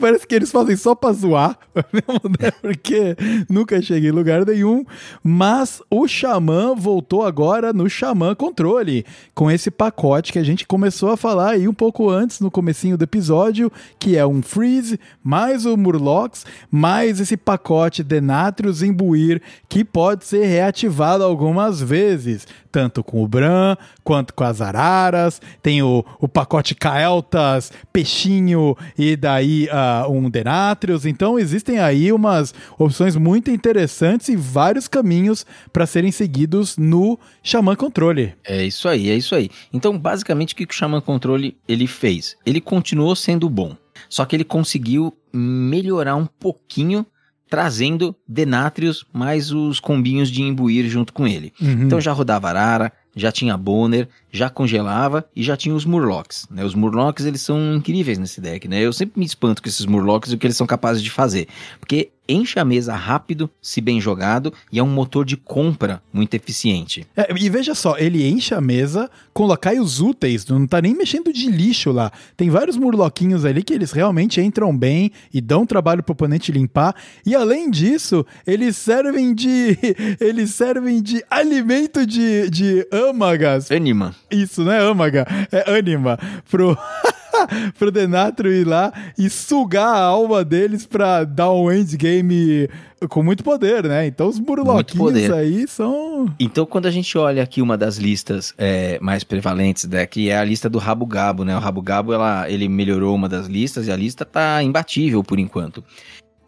Parece que eles fazem só pra zoar, né? Porque nunca cheguei em lugar nenhum. Mas o Xamã voltou agora no Xamã Controle, com esse pacote que a gente começou a falar aí um pouco antes, no comecinho do episódio, que é um Freeze, mais o Murlocs, mais esse pacote Denatrius Imbuir, que pode ser reativado algumas vezes, tanto com o Bran quanto com as Araras. Tem o, o pacote Kael'thas, Peixinho e daí uh, um Denatrius. Então existem aí umas opções muito interessantes e vários caminhos para serem seguidos no Xamã Controle. É isso aí, é isso aí. Então basicamente o que o Xamã Controle ele fez? Ele continuou sendo bom, só que ele conseguiu melhorar um pouquinho trazendo Denatrius mais os combinhos de imbuir junto com ele. Uhum. Então já rodava Arara, já tinha Bonner, já congelava e já tinha os Murlocs. Né? Os Murlocs eles são incríveis nesse deck, né? Eu sempre me espanto com esses Murlocs e o que eles são capazes de fazer. Porque enche a mesa rápido, se bem jogado, e é um motor de compra muito eficiente. É, e veja só, ele enche a mesa com lacaios úteis, não tá nem mexendo de lixo lá. Tem vários murloquinhos ali que eles realmente entram bem e dão trabalho pro oponente limpar. E além disso, eles servem de. Eles servem de alimento de, de âmagas. Anima. Isso, não é âmaga, é ânima. Pro. pro Denatro ir lá e sugar a alma deles pra dar um endgame com muito poder, né? Então os burloquinhos aí são. Então, quando a gente olha aqui uma das listas é, mais prevalentes, né, que é a lista do Rabo Gabo, né? O Rabo Gabo ela, ele melhorou uma das listas e a lista tá imbatível por enquanto.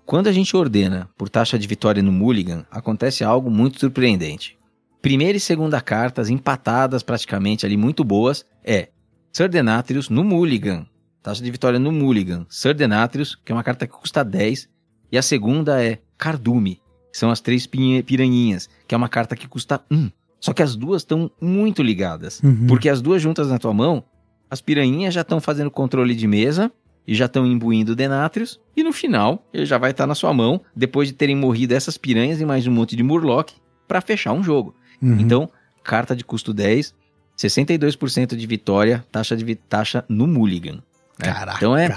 Quando a gente ordena por taxa de vitória no Mulligan, acontece algo muito surpreendente. Primeira e segunda cartas empatadas praticamente ali, muito boas, é Sir Denatrius no Mulligan. Taxa de vitória no Mulligan. Sir Denatrius, que é uma carta que custa 10. E a segunda é Cardume, que são as três piranhinhas, que é uma carta que custa 1. Só que as duas estão muito ligadas. Uhum. Porque as duas juntas na tua mão, as piranhinhas já estão fazendo controle de mesa e já estão imbuindo Denatrius. E no final, ele já vai estar tá na sua mão, depois de terem morrido essas piranhas e mais um monte de Murloc, para fechar um jogo. Uhum. Então, carta de custo 10, 62% de vitória, taxa de taxa no Mulligan. Né? Caraca. Então é,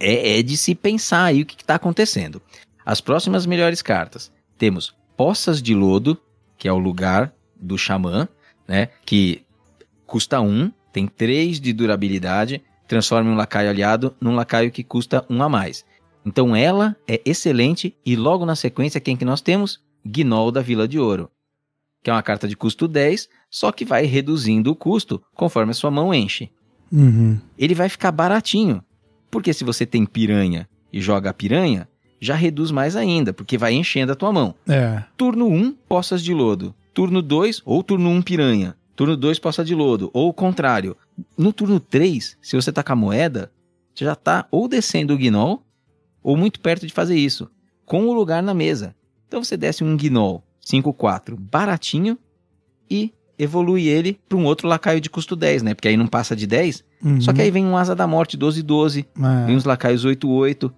é, é, de se pensar aí o que está acontecendo. As próximas melhores cartas. Temos Poças de Lodo, que é o lugar do Xamã, né? Que custa 1, um, tem 3 de durabilidade, transforma um lacaio aliado num lacaio que custa 1 um a mais. Então ela é excelente e logo na sequência quem que nós temos? Gnol da Vila de Ouro que é uma carta de custo 10, só que vai reduzindo o custo conforme a sua mão enche. Uhum. Ele vai ficar baratinho, porque se você tem piranha e joga a piranha, já reduz mais ainda, porque vai enchendo a tua mão. É. Turno 1, poças de lodo. Turno 2, ou turno 1, piranha. Turno 2, poça de lodo. Ou o contrário. No turno 3, se você tá com a moeda, você já tá ou descendo o Gnol, ou muito perto de fazer isso, com o lugar na mesa. Então você desce um Gnoll 5-4 baratinho e evolui ele para um outro lacaio de custo 10, né? Porque aí não passa de 10. Uhum. Só que aí vem um Asa da Morte 12-12, É. vem uns lacaios 8-8.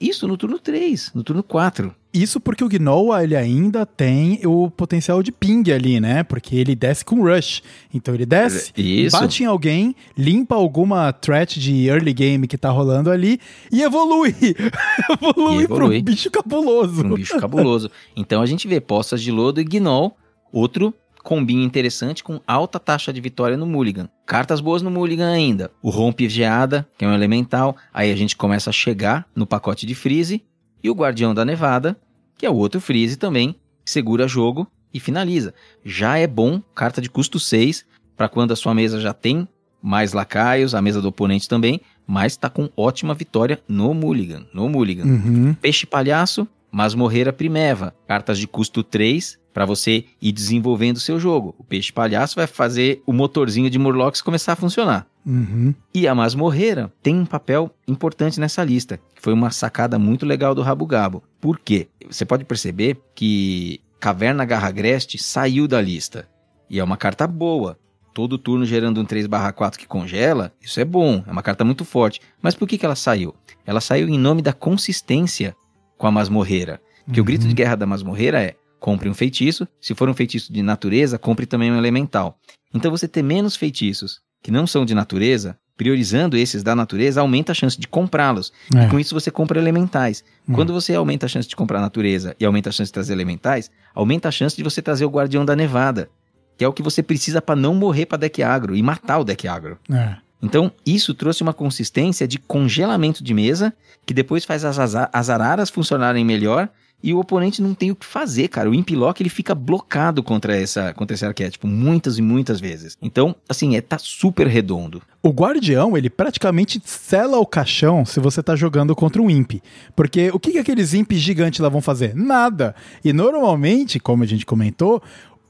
Isso no turno 3, no turno 4. Isso porque o Gnoll, ele ainda tem o potencial de ping ali, né? Porque ele desce com rush. Então ele desce, Isso. bate em alguém, limpa alguma threat de early game que tá rolando ali e evolui. evolui, E evolui. pro bicho cabuloso. um bicho cabuloso. Então a gente vê Poças de Lodo e Gnoll, outro combinho interessante com alta taxa de vitória no Mulligan. Cartas boas no Mulligan ainda. O Rompe Geada, que é um elemental, aí a gente começa a chegar no pacote de Freeze, e o Guardião da Nevada, que é o outro Freeze também, segura jogo e finaliza. Já é bom, carta de custo 6, para quando a sua mesa já tem mais lacaios, a mesa do oponente também, mas tá com ótima vitória no Mulligan, no Mulligan. Uhum. Peixe Palhaço, Masmorreira Primeva. Cartas de custo 3 para você ir desenvolvendo o seu jogo. O Peixe Palhaço vai fazer o motorzinho de Murlocs começar a funcionar. Uhum. E a Masmorreira tem um papel importante nessa lista, que foi uma sacada muito legal do Rabo Gabo. Por quê? Você pode perceber que Caverna Garragreste saiu da lista. E é uma carta boa. Todo turno gerando um 3/4 que congela, isso é bom, é uma carta muito forte. Mas por que, que ela saiu? Ela saiu em nome da consistência com a masmorreira. Porque o grito de guerra da masmorreira é: compre um feitiço, se for um feitiço de natureza, compre também um elemental. Então você ter menos feitiços que não são de natureza, priorizando esses da natureza, aumenta a chance de comprá-los. É. E com isso você compra elementais. Hum. Quando você aumenta a chance de comprar a natureza e aumenta a chance de trazer elementais, aumenta a chance de você trazer o Guardião da Nevada, que é o que você precisa para não morrer para deck agro e matar o deck agro. É. Então, isso trouxe uma consistência de congelamento de mesa, que depois faz as, as araras funcionarem melhor, e o oponente não tem o que fazer, cara. O Impilock, ele fica blocado contra, essa, contra esse arquétipo, muitas e muitas vezes. Então, assim, é, tá super redondo. O guardião, ele praticamente sela o caixão se você tá jogando contra um imp. Porque o que, que aqueles imps gigantes lá vão fazer? Nada. E normalmente, como a gente comentou,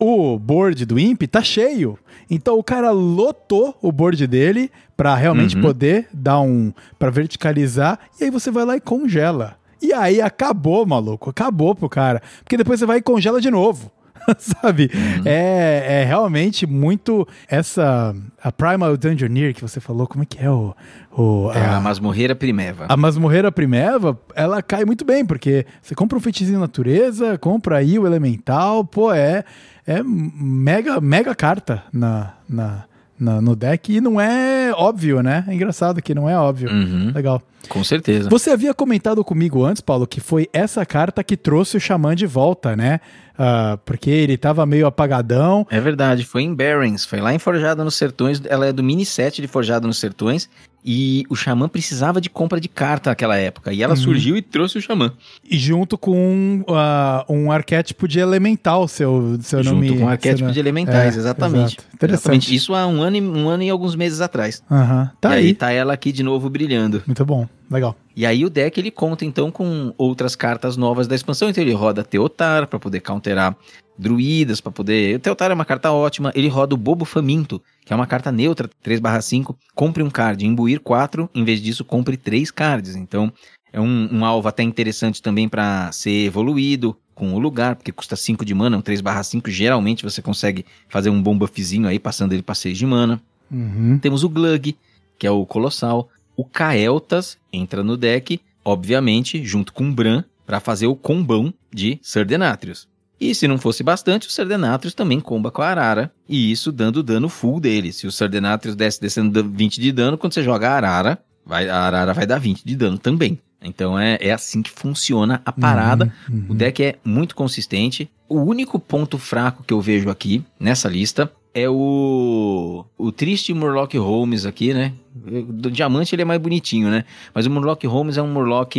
o board do imp tá cheio. Então o cara lotou o board dele pra realmente Uhum. poder dar um. pra verticalizar. E aí você vai lá e congela. E aí acabou, maluco. Acabou pro cara. Porque depois você vai e congela de novo. Sabe? Uhum. É, é realmente muito. Essa. A Primal Dungeoneer que você falou, como é que é o. o É a Masmorreira Primeva. a Masmorreira Primeva, ela cai muito bem, porque você compra um feitiço de natureza, compra aí o elemental, pô, é, é mega, mega carta na, na, na- no deck e não é óbvio, né? É engraçado que não é óbvio. Uhum, Legal. com certeza. Você havia comentado comigo antes, Paulo, que foi essa carta que trouxe o Xamã de volta, né? Ah, porque ele tava meio apagadão. É verdade, foi em Barrens, foi lá em Forjada nos Sertões, ela é do mini set de Forjada nos Sertões, e o Xamã precisava de compra de carta naquela época, e ela Uhum. surgiu e trouxe o Xamã. E junto com ah, um arquétipo de elemental, seu, seu junto nome. com o arquétipo seu- de elementais, É, exatamente. exato. Interessante. Exatamente. Isso há um ano, e, um ano e alguns meses atrás. Aham. Tá e aí. aí tá ela aqui de novo brilhando. Muito bom. Legal. E aí o deck ele conta então com outras cartas novas da expansão, então ele roda Teotar para poder counterar druidas, para poder... O Teotar é uma carta ótima, ele roda o Bobo Faminto, que é uma carta neutra, 3/5, compre um card, imbuir 4, em vez disso compre 3 cards, então é um, um alvo até interessante também para ser evoluído com o lugar, porque custa 5 de mana, um 3/5, geralmente você consegue fazer um bom buffzinho aí, passando ele para 6 de mana. Uhum. Temos o Glug, que é o Colossal. O Kael'thas entra no deck, obviamente, junto com o Bran, para fazer o combão de Sardenatrius. E se não fosse bastante, o Sardenatrius também comba com a Arara, e isso dando dano full dele. Se o Sardenatrius desce descendo da- 20 de dano, quando você joga a Arara, vai, a Arara vai dar 20 de dano também. Então é, é assim que funciona a parada. Uhum. O deck é muito consistente. O único ponto fraco que eu vejo aqui nessa lista é o o triste Murloc Holmes aqui, né? Do diamante ele é mais bonitinho, né? Mas o Murloc Holmes é um Murloc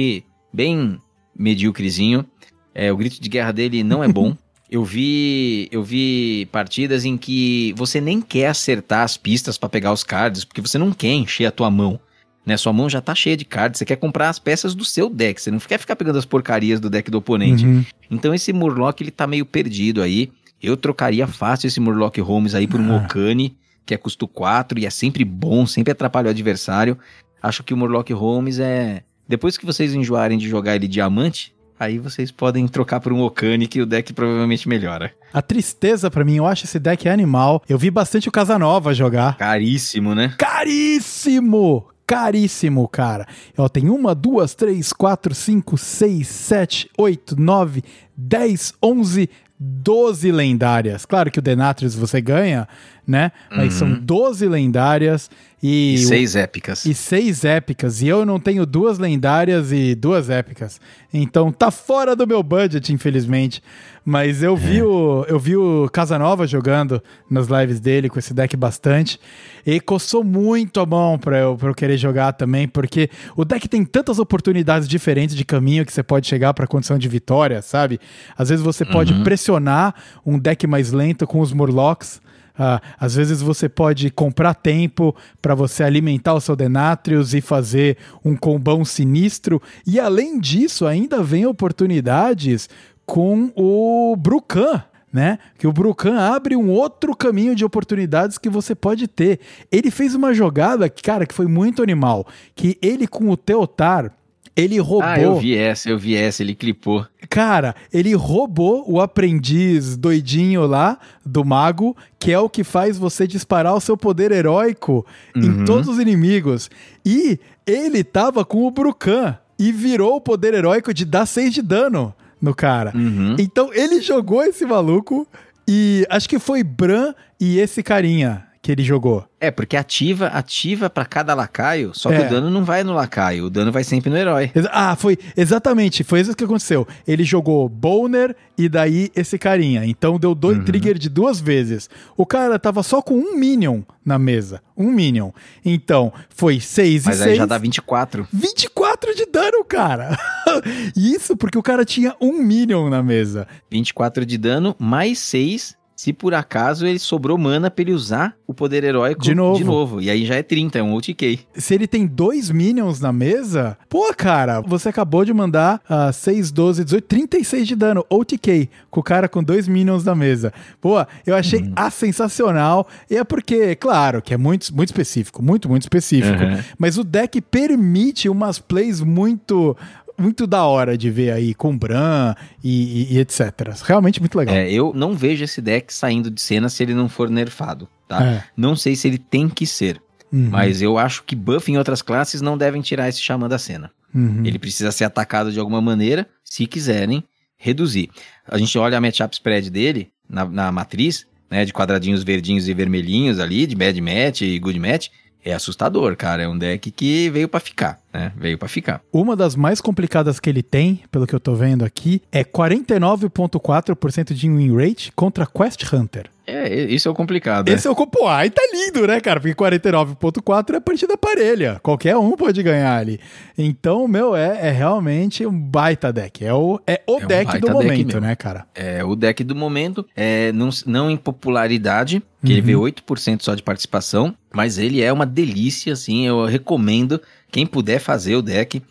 bem medíocrezinho. É, o grito de guerra dele não é bom. Eu vi, eu vi partidas em que você nem quer acertar as pistas pra pegar os cards, porque você não quer encher a tua mão. Né? Sua mão já tá cheia de cards, você quer comprar as peças do seu deck, você não quer ficar pegando as porcarias do deck do oponente. Uhum. Então esse Murloc ele tá meio perdido aí. Eu trocaria fácil esse Murloc Holmes aí por um Ah. Okane, que é custo 4 e é sempre bom, sempre atrapalha o adversário. Acho que o Murloc Holmes é. Depois que vocês enjoarem de jogar ele diamante, aí vocês podem trocar por um Okane que o deck provavelmente melhora. A tristeza pra mim, eu acho esse deck animal. Eu vi bastante o Casanova jogar. Caríssimo, né? Caríssimo! Caríssimo, cara. Ó, tem uma, duas, três, quatro, cinco, seis, sete, oito, nove, dez, onze, doze lendárias. Claro que o Denatrius você ganha, né? Mas são 12 lendárias e, E seis épicas. e seis épicas. E eu não tenho duas lendárias e duas épicas. Então tá fora do meu budget, infelizmente. Mas eu vi o eu vi o Casanova jogando nas lives dele com esse deck bastante. E coçou muito a mão pra eu, pra eu querer jogar também, porque o deck tem tantas oportunidades diferentes de caminho que você pode chegar pra condição de vitória, sabe? Às vezes você pode pressionar um deck mais lento com os Murlocs. Ah, às vezes você pode comprar tempo para você alimentar o seu Denatrius e fazer um combão sinistro. E além disso, ainda vem oportunidades com o Brucan. Né? Que o Brucan abre um outro caminho de oportunidades que você pode ter. Ele fez uma jogada, cara, que foi muito animal. Que ele com o Teotar, ele roubou. Ah, eu vi essa, eu vi essa, ele clipou. Cara, ele roubou o aprendiz doidinho lá do mago, que é o que faz você disparar o seu poder heróico em Uhum. todos os inimigos. E ele tava com o Brucan e virou o poder heróico de dar 6 de dano no cara. Uhum. Então ele jogou esse maluco e acho que foi Bran e esse carinha que ele jogou. É, porque ativa, ativa pra cada lacaio, só que É. o dano não vai no lacaio, o dano vai sempre no herói. Ah, foi exatamente, foi isso que aconteceu. Ele jogou Boner e daí esse carinha. Então deu dois Uhum. trigger de duas vezes. O cara tava só com um Minion na mesa. Um Minion. Então, foi 6 e Mas 6. aí já dá 24. 24 de dano, cara. isso porque o cara tinha um Minion na mesa. 24 de dano, mais 6 se por acaso ele sobrou mana pra ele usar o poder heróico De novo. De novo. E aí já é 30, é um OTK. Se ele tem dois Minions na mesa, pô, cara, você acabou de mandar ah, 6, 12, 18, 36 de dano, OTK, com o cara com dois Minions na mesa. Pô, eu achei Uhum. a sensacional. E é porque, claro, que é muito, muito específico, muito, muito específico. Uhum. Mas o deck permite umas plays muito. Muito da hora de ver aí com Bran e, e- e etc. Realmente muito legal. É, eu não vejo esse deck saindo de cena se ele não for nerfado, tá? É. Não sei se ele tem que ser, Uhum, mas eu acho que buff em outras classes não devem tirar esse xamã da cena. uhum. Ele precisa ser atacado de alguma maneira, se quiserem reduzir. A gente olha a matchup spread dele na, na matriz, né, de quadradinhos verdinhos e vermelhinhos ali, de bad match e good match. É assustador, cara. É um deck que veio pra ficar, né? Veio pra ficar. Uma das mais complicadas que ele tem, pelo que eu tô vendo aqui, é 49,4% de win rate contra Quest Hunter. É, isso é o complicado. Esse é o Copo Ai, tá lindo, né, cara? Porque 49,4% é partida parelha. Qualquer um pode ganhar ali. Então, meu, é, é realmente um baita deck. É o, é o É um deck baita do deck momento, mesmo. né, cara? É, o deck do momento, é, não, não em popularidade, que ele Uhum. vê 8% só de participação, mas ele é uma delícia, assim, eu recomendo quem puder fazer o deck.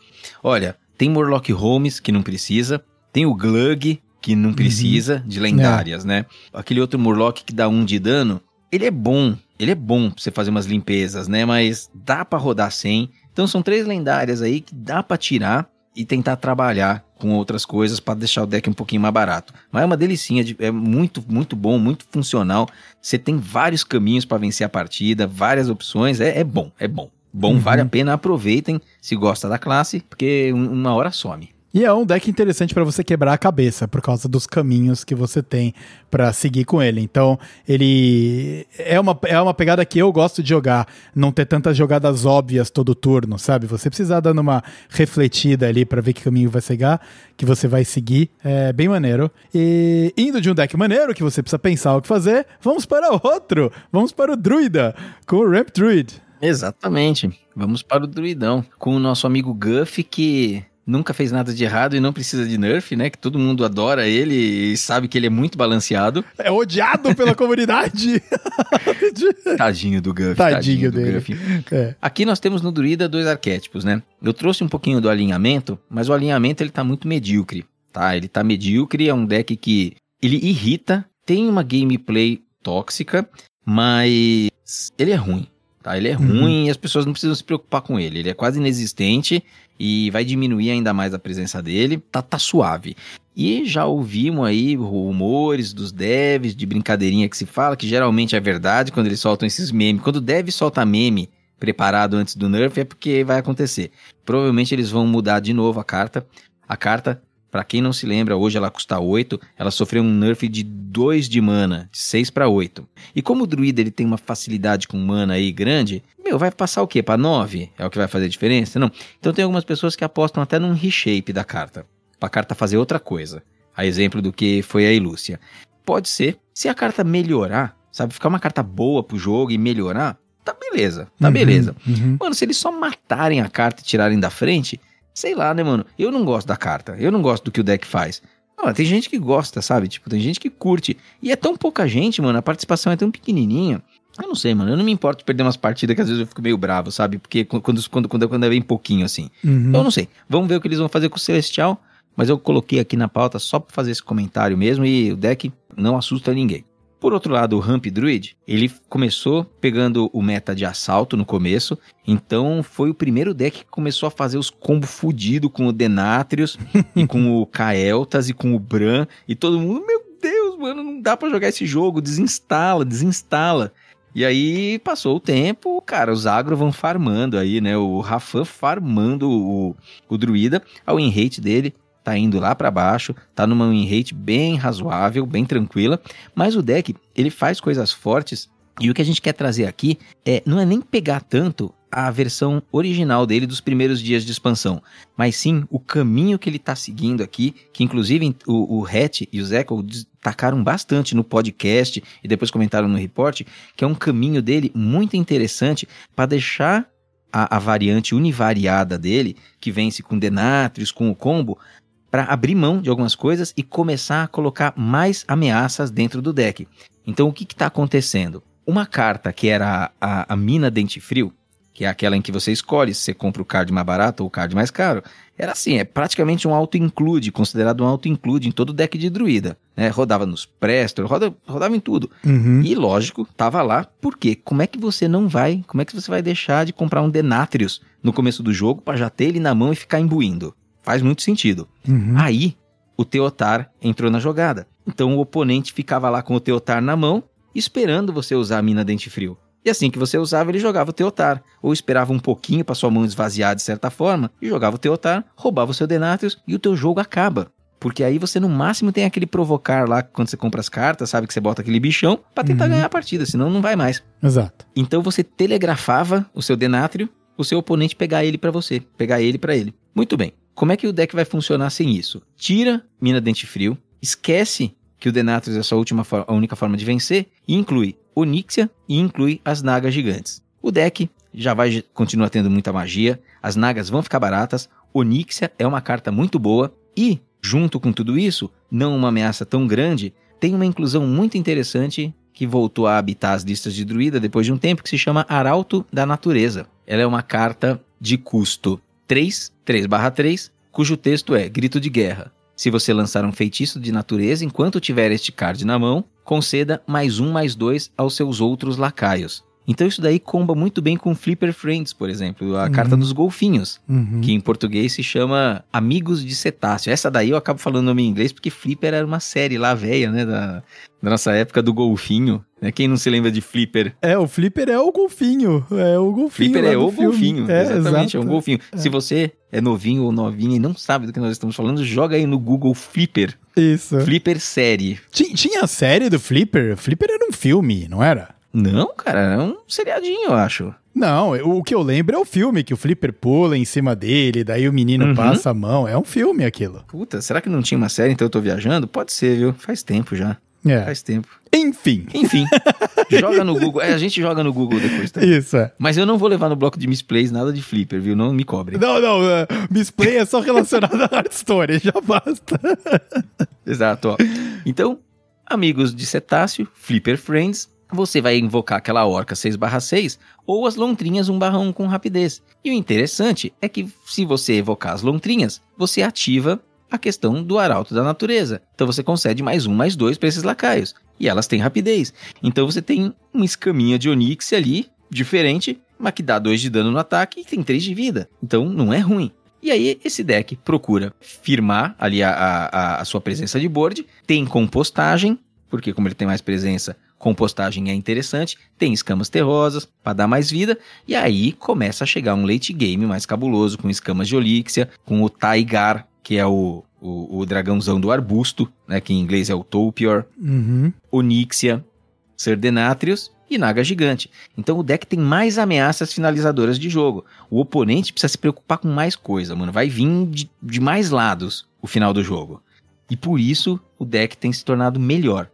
Olha, tem Morlock Holmes, que não precisa, tem o Glug, que não precisa, de lendárias, né? Aquele outro Morlock que dá um de dano, ele é bom, ele é bom pra você fazer umas limpezas, né? Mas dá pra rodar sem. Então são três lendárias aí que dá pra tirar e tentar trabalhar com outras coisas pra deixar o deck um pouquinho mais barato. Mas é uma delicinha, de- é muito, muito bom, muito funcional. Você tem vários caminhos pra vencer a partida, várias opções, é, é bom, é bom. Bom, Uhum. vale a pena, aproveitem se gosta da classe, porque um- uma hora some. E é um deck interessante pra você quebrar a cabeça por causa dos caminhos que você tem pra seguir com ele. Então, ele é uma, é uma pegada que eu gosto de jogar, não ter tantas jogadas óbvias todo turno, sabe? Você precisar dando uma refletida ali pra ver que caminho vai cegar, que você vai seguir, é bem maneiro. E indo de um deck maneiro que você precisa pensar o que fazer, vamos para outro. Vamos para o Druida com o Ramp Druid. Exatamente. Vamos para o druidão. Com o nosso amigo Guff, que nunca fez nada de errado e não precisa de nerf, né? Que todo mundo adora ele e sabe que ele é muito balanceado. É odiado pela comunidade. Tadinho do Guff. Tadinho dele. Guff. É. Aqui nós temos no druida dois arquétipos, né? Eu trouxe um pouquinho do alinhamento, mas o alinhamento ele tá muito medíocre, tá? Ele tá medíocre, é um deck que ele irrita, tem uma gameplay tóxica, mas ele é ruim. Tá? Ele é Uhum. ruim e as pessoas não precisam se preocupar com ele. Ele é quase inexistente e vai diminuir ainda mais a presença dele. Tá, tá suave. E já ouvimos aí rumores dos devs, de brincadeirinha que se fala, que geralmente é verdade quando eles soltam esses memes. Quando o dev solta meme preparado antes do nerf é porque vai acontecer. Provavelmente eles vão mudar de novo a carta. A carta, pra quem não se lembra, hoje ela custa 8, ela sofreu um nerf de 2 de mana, de 6 pra 8. E como o druida ele tem uma facilidade com mana aí grande, meu, vai passar o quê? Pra 9? É o que vai fazer diferença? Não. Então tem algumas pessoas que apostam até num reshape da carta, pra carta fazer outra coisa. A exemplo do que foi a Ilúcia. Pode ser, se a carta melhorar, sabe, ficar uma carta boa pro jogo e melhorar, tá beleza, tá Uhum, beleza. uhum. Mano, se eles só matarem a carta e tirarem da frente, sei lá, né, mano? Eu não gosto da carta. Eu não gosto do que o deck faz. Ah, tem gente que gosta, sabe? Tipo, tem gente que curte. E é tão pouca gente, mano. A participação é tão pequenininha. Eu não sei, mano. Eu não me importo de perder umas partidas que às vezes eu fico meio bravo, sabe? Porque quando, quando, quando, quando é bem pouquinho, assim. Uhum. Então, eu não sei. Vamos ver o que eles vão fazer com o Celestial. Mas eu coloquei aqui na pauta só pra fazer esse comentário mesmo. E o deck não assusta ninguém. Por outro lado, o Ramp Druid, ele começou pegando o meta de assalto no começo, então foi o primeiro deck que começou a fazer os combos fudidos com o Denatrius e com o Kael'thas e com o Bran, e todo mundo, meu Deus, mano, não dá pra jogar esse jogo, desinstala, desinstala. E aí passou o tempo, cara, os agro vão farmando aí, né? O Rafan farmando o, o druida, a win rate dele tá indo lá pra baixo, tá numa win rate bem razoável, bem tranquila, mas o deck, ele faz coisas fortes e o que a gente quer trazer aqui é não é nem pegar tanto a versão original dele dos primeiros dias de expansão, mas sim o caminho que ele tá seguindo aqui, que inclusive o, o Hatch e o Zeco destacaram bastante no podcast e depois comentaram no report, que é um caminho dele muito interessante para deixar a, a variante univariada dele, que vence com Denatrius, com o combo, para abrir mão de algumas coisas e começar a colocar mais ameaças dentro do deck. Então o que está acontecendo? Uma carta que era a, a, a mina Dente Frio, que é aquela em que você escolhe se você compra o card mais barato ou o card mais caro, era assim, é praticamente um auto-include, considerado um auto-include em todo deck de druida. Né? Rodava nos Prestor, roda, rodava em tudo. Uhum. E lógico, tava lá, porque como é que você não vai, como é que você vai deixar de comprar um Denatrius no começo do jogo para já ter ele na mão e ficar imbuindo? Faz muito sentido. Uhum. Aí, o Teotar entrou na jogada. Então o oponente ficava lá com o Teotar na mão, esperando você usar a mina Dente Frio. E assim que você usava, ele jogava o Teotar. Ou esperava um pouquinho para sua mão esvaziar de certa forma, e jogava o Teotar, roubava o seu Denatrius e o teu jogo acaba. Porque aí você no máximo tem aquele provocar lá quando você compra as cartas, sabe que você bota aquele bichão pra tentar Uhum. ganhar a partida, senão não vai mais. Exato. Então você telegrafava o seu Denátrio, o seu oponente pegar ele pra você, pegar ele pra ele. Muito bem. Como é que o deck vai funcionar sem isso? Tira Mina Dente Frio, esquece que o Denatrius é a sua última a única forma de vencer e inclui Onixia e inclui as Nagas gigantes. O deck já vai continuar tendo muita magia, as Nagas vão ficar baratas, Onixia é uma carta muito boa e, junto com tudo isso, não uma ameaça tão grande, tem uma inclusão muito interessante que voltou a habitar as listas de druida depois de um tempo, que se chama Arauto da Natureza. Ela é uma carta de custo 3, 3/3, cujo texto é Grito de Guerra. Se você lançar um feitiço de natureza enquanto tiver este card na mão, conceda mais um mais dois aos seus outros lacaios. Então isso daí comba muito bem com Flipper Friends, por exemplo, a Uhum. carta dos golfinhos, Uhum. que em português se chama Amigos de Cetáceo. Essa daí eu acabo falando o nome em inglês porque Flipper era uma série lá velha, né, da, da nossa época do golfinho. Né? Quem não se lembra de Flipper? É, o Flipper é o golfinho. É o golfinho. Flipper é o filme. golfinho, É, exatamente, é um golfinho. Se você é novinho ou novinha e não sabe do que nós estamos falando, joga aí no Google Flipper, Isso. Flipper série. Ti- Tinha a série do Flipper? Flipper era um filme, não era? Não, cara, é um seriadinho, eu acho. Não, o que eu lembro é o filme, que o Flipper pula em cima dele, daí o menino Uhum. passa a mão. É um filme aquilo. Puta, será que não tinha uma série, então eu tô viajando? Pode ser, viu? Faz tempo já, É. faz tempo. Enfim. Enfim, joga no Google. É, a gente joga no Google depois, tá? Isso, é. Mas eu não vou levar no bloco de misplays nada de Flipper, viu? Não me cobre. Não, não, é, misplay é só relacionado à Hearthstone, já basta. Exato, ó. Então, amigos de cetáceo, Flipper Friends, você vai invocar aquela orca 6/6 ou as lontrinhas 1/1 com rapidez. E o interessante é que se você evocar as lontrinhas, você ativa a questão do arauto da natureza. Então você concede mais um, mais dois para esses lacaios. E elas têm rapidez. Então você tem uma escaminha de Onix ali, diferente, mas que dá 2 de dano no ataque e tem 3 de vida. Então não é ruim. E aí esse deck procura firmar ali a, a, a sua presença de board, tem compostagem, porque como ele tem mais presença, compostagem é interessante, tem escamas terrosas para dar mais vida, e aí começa a chegar um late game mais cabuloso, com escamas de Olixia, com o Taigar, que é o, o, o dragãozão do arbusto, né, que em inglês é o Topior, Uhum. Onyxia, Serdenatrius e Naga Gigante. Então o deck tem mais ameaças finalizadoras de jogo. O oponente precisa se preocupar com mais coisa, mano. Vai vir de, de mais lados o final do jogo. E por isso o deck tem se tornado melhor.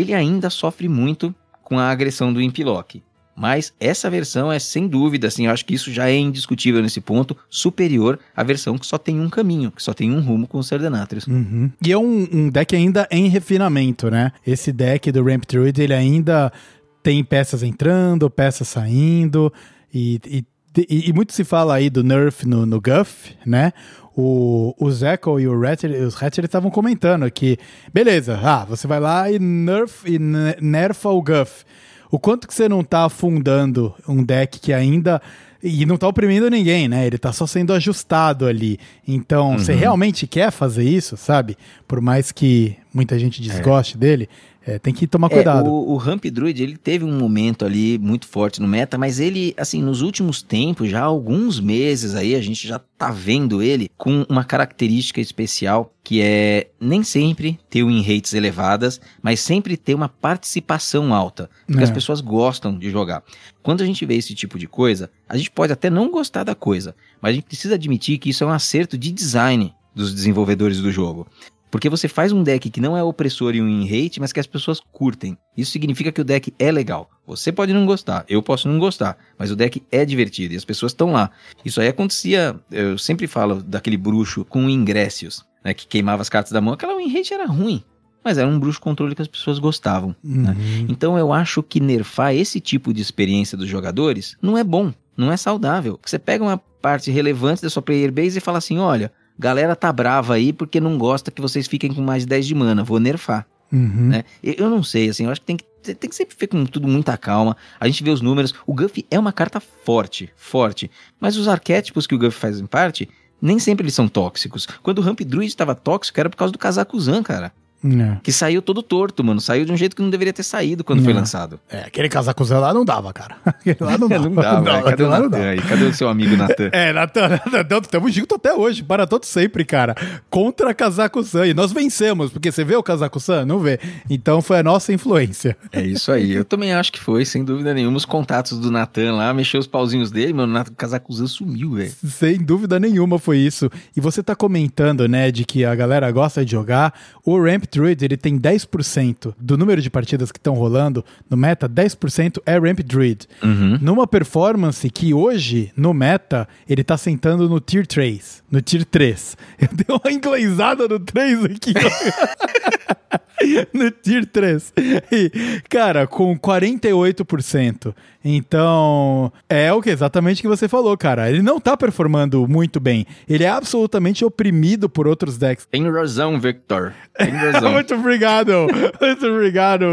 Ele ainda sofre muito com a agressão do Impilock. Mas essa versão é sem dúvida, assim, eu acho que isso já é indiscutível nesse ponto, superior à versão que só tem um caminho, que só tem um rumo com o Serdenatrius. Uhum. E é um, um deck ainda em refinamento, né? Esse deck do Ramp Druid, ele ainda tem peças entrando, peças saindo, e, e, e- e muito se fala aí do nerf no, no Guff, né? O, o Zeco e o Ratchet, os Ratchet estavam comentando que, beleza, ah, você vai lá e nerf e ne- nerfa o Guff. O quanto que você não tá afundando um deck que ainda. E não tá oprimindo ninguém, né? Ele tá só sendo ajustado ali. Então, você realmente quer fazer isso, sabe? Por mais que muita gente desgoste dele, é, tem que tomar cuidado. É, o, o Ramp Druid, ele teve um momento ali muito forte no meta, mas ele, assim, nos últimos tempos, já há alguns meses aí, a gente já tá vendo ele com uma característica especial, que é nem sempre ter win rates elevadas, mas sempre ter uma participação alta, porque É. as pessoas gostam de jogar. Quando a gente vê esse tipo de coisa, a gente pode até não gostar da coisa, mas a gente precisa admitir que isso é um acerto de design dos desenvolvedores do jogo. Porque você faz um deck que não é opressor e um in hate, mas que as pessoas curtem. Isso significa que o deck é legal. Você pode não gostar, eu posso não gostar, mas o deck é divertido e as pessoas estão lá. Isso aí acontecia, eu sempre falo daquele bruxo com ingressos, né, que queimava as cartas da mão. Aquela win rate era ruim, mas era um bruxo controle que as pessoas gostavam. né? Uhum. Então eu acho que nerfar esse tipo de experiência dos jogadores não é bom, não é saudável. Você pega uma parte relevante da sua player base e fala assim: olha, galera tá brava aí porque não gosta que vocês fiquem com mais de 10 de mana, vou nerfar. Uhum. Né? Eu não sei, assim, eu acho que tem que, tem que sempre ver com tudo muita calma. A gente vê os números. O Guff é uma carta forte, forte. Mas os arquétipos que o Guff faz em parte, nem sempre eles são tóxicos. Quando o Ramp Druid estava tóxico, era por causa do casaco Zan, cara. É. Que saiu todo torto, mano. Saiu de um jeito que não deveria ter saído quando foi Não. lançado. É, aquele casacuzão lá não dava, cara. Aquele lá não dava. não velho. Cadê o não Natan aí? Cadê o seu amigo Natan? É, Natan, Natan, tamo junto até hoje, para todo sempre, cara. Contra Casaco San. E nós vencemos, porque você vê o Casaco San? Não vê. Então foi a nossa influência. É isso aí. Eu também acho que foi, sem dúvida nenhuma. Os contatos do Natan lá, mexeu os pauzinhos dele, mano. O Natan- o casacuzão sumiu, velho. Sem dúvida nenhuma foi isso. E você tá comentando, né, de que a galera gosta de jogar. O Ramp Druid, ele tem 10% do número de partidas que estão rolando no meta, 10% é Ramp Druid. Uhum. Numa performance que hoje, no meta, ele tá sentando no Tier 3. No Tier 3. Eu dei uma inglesada no 3 aqui. no Tier 3. E, cara, com 48%. Então, é o que exatamente que você falou, cara. Ele não tá performando muito bem. Ele é absolutamente oprimido por outros decks. Tem razão, Victor. Tem razão. Muito obrigado. Muito obrigado.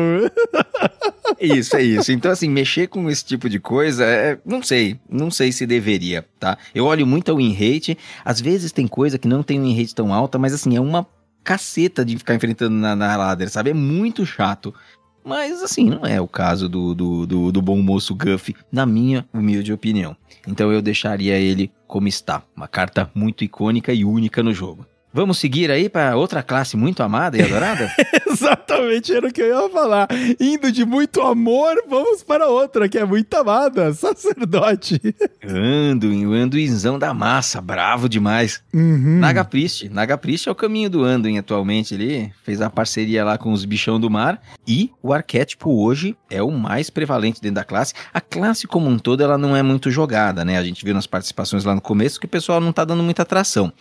Isso, é isso. Então, assim, mexer com esse tipo de coisa, é, não sei. Não sei se deveria, tá? Eu olho muito a win rate. Às vezes tem coisa que não tem win rate tão alta, mas assim, é uma caceta de ficar enfrentando na, na ladder, sabe? É muito chato. Mas, assim, não é o caso do, do, do, do bom moço Guff, na minha humilde opinião. Então eu deixaria ele como está. Uma carta muito icônica e única no jogo. Vamos seguir aí para outra classe muito amada e adorada? Exatamente era o que eu ia falar. Indo de muito amor, vamos para outra, que é muito amada. Sacerdote. Anduin, o Anduinzão da massa, bravo demais. Uhum. Naga Priest. Naga Priest é o caminho do Anduin atualmente. Ele fez a parceria lá com os bichão do mar. E o arquétipo hoje é o mais prevalente dentro da classe. A classe como um todo, ela não é muito jogada, né? A gente viu nas participações lá no começo que o pessoal não tá dando muita atração.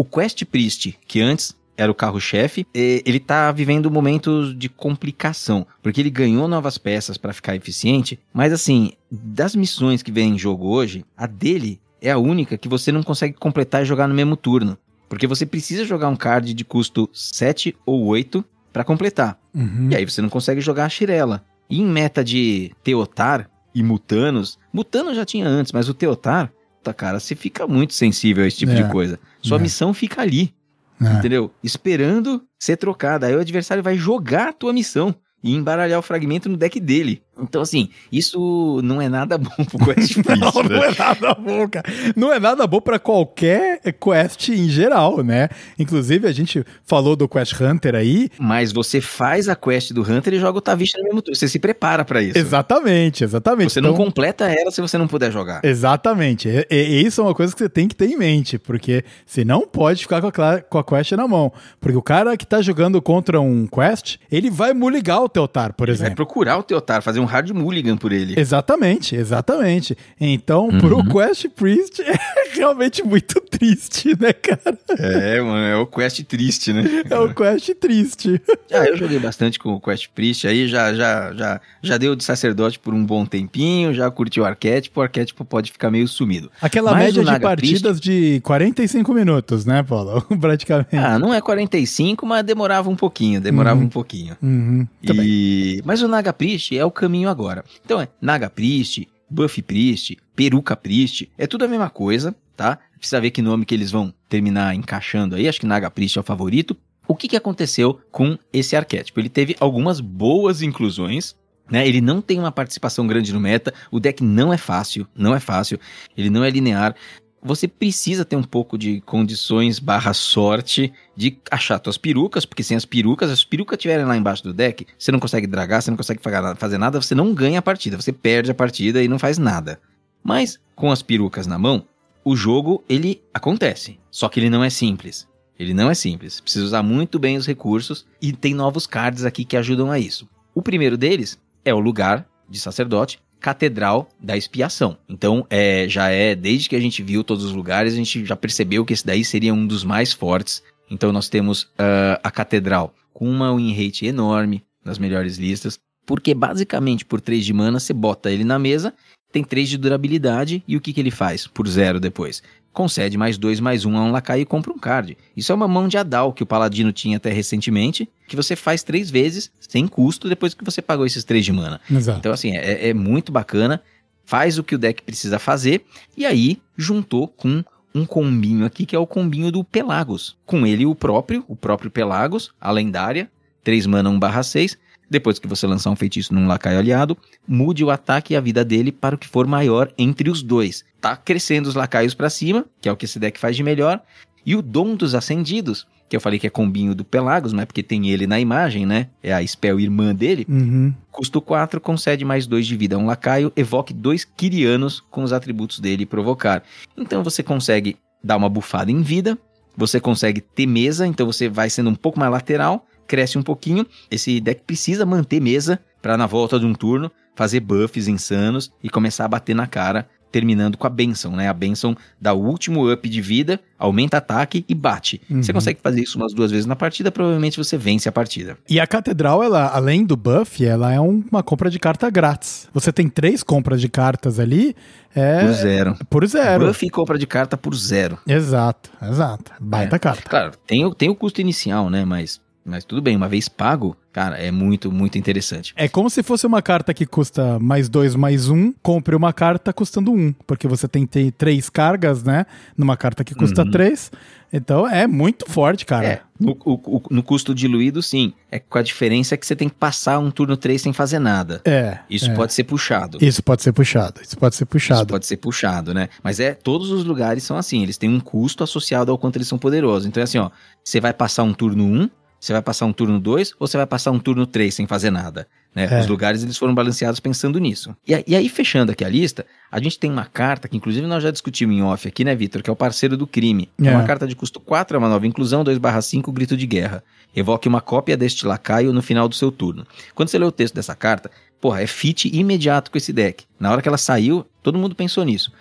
O Quest Priest, que antes era o carro-chefe, ele tá vivendo momentos de complicação, porque ele ganhou novas peças para ficar eficiente, mas assim, das missões que vem em jogo hoje, a dele é a única que você não consegue completar e jogar no mesmo turno. Porque você precisa jogar um card de custo 7 ou 8 para completar. Uhum. E aí você não consegue jogar a Shirela. E em meta de Teotar, e Mutanos. Mutanos já tinha antes, mas o Teotar, tá, cara, você fica muito sensível a esse tipo É. de coisa. Sua É. missão fica ali, É. entendeu? Esperando ser trocada. Aí o adversário vai jogar a tua missão e embaralhar o fragmento no deck dele. Então, assim, isso não é nada bom pro Quest Não, não né? é nada bom, cara. Não é nada bom pra qualquer quest em geral, né? Inclusive, a gente falou do Quest Hunter aí. Mas você faz a quest do Hunter e joga o Tavish no mesmo turno. Você se prepara pra isso. Exatamente, exatamente. Você não Então- completa ela se você não puder jogar. Exatamente. E, e isso é uma coisa que você tem que ter em mente, porque você não pode ficar com a, com a quest na mão. Porque o cara que tá jogando contra um quest, ele vai muligar o Teotar, por Vai exemplo. procurar o Teotar, fazer um hard mulligan por ele. Exatamente, exatamente. Então, Uhum. pro Quest Priest é realmente muito triste, né, cara? É, mano, é o quest triste, né? É o Quest triste. Ah, eu joguei bastante com o Quest Priest, aí já, já, já, já deu de sacerdote por um bom tempinho, já curti o arquétipo, o arquétipo pode ficar meio sumido. Aquela Mas média de partidas de 45 minutos, né, Paulo? Praticamente. Ah, não é 45, mas demorava um pouquinho, demorava Uhum. um pouquinho. Uhum, também. E... Mas o Naga Priest é o caminho agora. Então é Naga Priest, Buff Priest, Peruca Priest, é tudo a mesma coisa, tá? Precisa ver que nome que eles vão terminar encaixando aí, acho que Naga Priest é o favorito. O que, que aconteceu com esse arquétipo? Ele teve algumas boas inclusões, né? Ele não tem uma participação grande no meta, o deck não é fácil, não é fácil, ele não é linear. Você precisa ter um pouco de condições barra sorte de achar suas perucas, porque sem as perucas, as perucas estiverem lá embaixo do deck, você não consegue dragar, você não consegue fazer nada, você não ganha a partida, você perde a partida e não faz nada. Mas com as perucas na mão, o jogo ele acontece, só que ele não é simples. Ele não é simples, precisa usar muito bem os recursos e tem novos cards aqui que ajudam a isso. O primeiro deles é o lugar de sacerdote, Catedral da Expiação. Então, é, já é, desde que a gente viu todos os lugares, a gente já percebeu que esse daí seria um dos mais fortes. Então, nós temos ah, a Catedral com uma win rate enorme nas melhores listas, porque basicamente por 3 de mana você bota ele na mesa, tem 3 de durabilidade e o que, que ele faz por zero depois? Concede mais 2 mais 1 um a um lacaio e compra um card. Isso é uma mão de Adal que o Paladino tinha até recentemente, que você faz três vezes sem custo depois que você pagou esses 3 de mana. Exato. Então, assim, é, é muito bacana, faz o que o deck precisa fazer, e aí juntou com um combinho aqui, que é o combinho do Pelagos. Com ele o próprio, o próprio Pelagos, a lendária, 3 mana 1 barra 6. Depois que você lançar um feitiço num lacaio aliado, mude o ataque e a vida dele para o que for maior entre os dois. Tá crescendo os lacaios para cima, que é o que esse deck faz de melhor. E o Dom dos Acendidos, que eu falei que é combinho do Pelagos, mas porque tem ele na imagem, né? É a spell irmã dele. Uhum. Custo 4, concede mais 2 de vida a um lacaio, evoque dois Kirianos com os atributos dele e provocar. Então você consegue dar uma bufada em vida, você consegue ter mesa, então você vai sendo um pouco mais lateral, cresce um pouquinho. Esse deck precisa manter mesa para na volta de um turno fazer buffs insanos e começar a bater na cara, terminando com a benção, né? A benção dá o último up de vida, aumenta ataque e bate. Você Uhum. consegue fazer isso umas duas vezes na partida, provavelmente você vence a partida. E a catedral, ela, além do buff, ela é um- uma compra de carta grátis. Você tem três compras de cartas ali, é Por zero. por zero. Buff e compra de carta por zero. Exato, exato. Baita É. carta. Claro, tem, tem o custo inicial, né? Mas, mas tudo bem, uma vez pago, cara, é muito, muito interessante. É como se fosse uma carta que custa mais dois, mais um. Compre uma carta custando um. Porque você tem, tem três cargas, né? Numa carta que custa Uhum. três. Então é muito forte, cara. É, no, o- o- no custo diluído, sim. É com a diferença que você tem que passar um turno 3 sem fazer nada. É. Isso é. pode ser puxado. Isso pode ser puxado. Isso pode ser Isso puxado. pode ser puxado, né? Mas é, todos os lugares são assim, eles têm um custo associado ao quanto eles são poderosos. Então é assim, ó, você vai passar um turno 1, você vai passar um turno 2 ou você vai passar um turno 3 sem fazer nada. Né? É. Os lugares eles foram balanceados pensando nisso. E, e aí, fechando aqui a lista, a gente tem uma carta que, inclusive, nós já discutimos em off aqui, né, Vitor? Que é o parceiro do crime. É, É. uma carta de custo 4, é uma nova inclusão, 2/5, grito de guerra. Evoque uma cópia deste lacaio no final do seu turno. Quando você lê o texto dessa carta, porra, é fit imediato com esse deck. Na hora que ela saiu, todo mundo pensou nisso.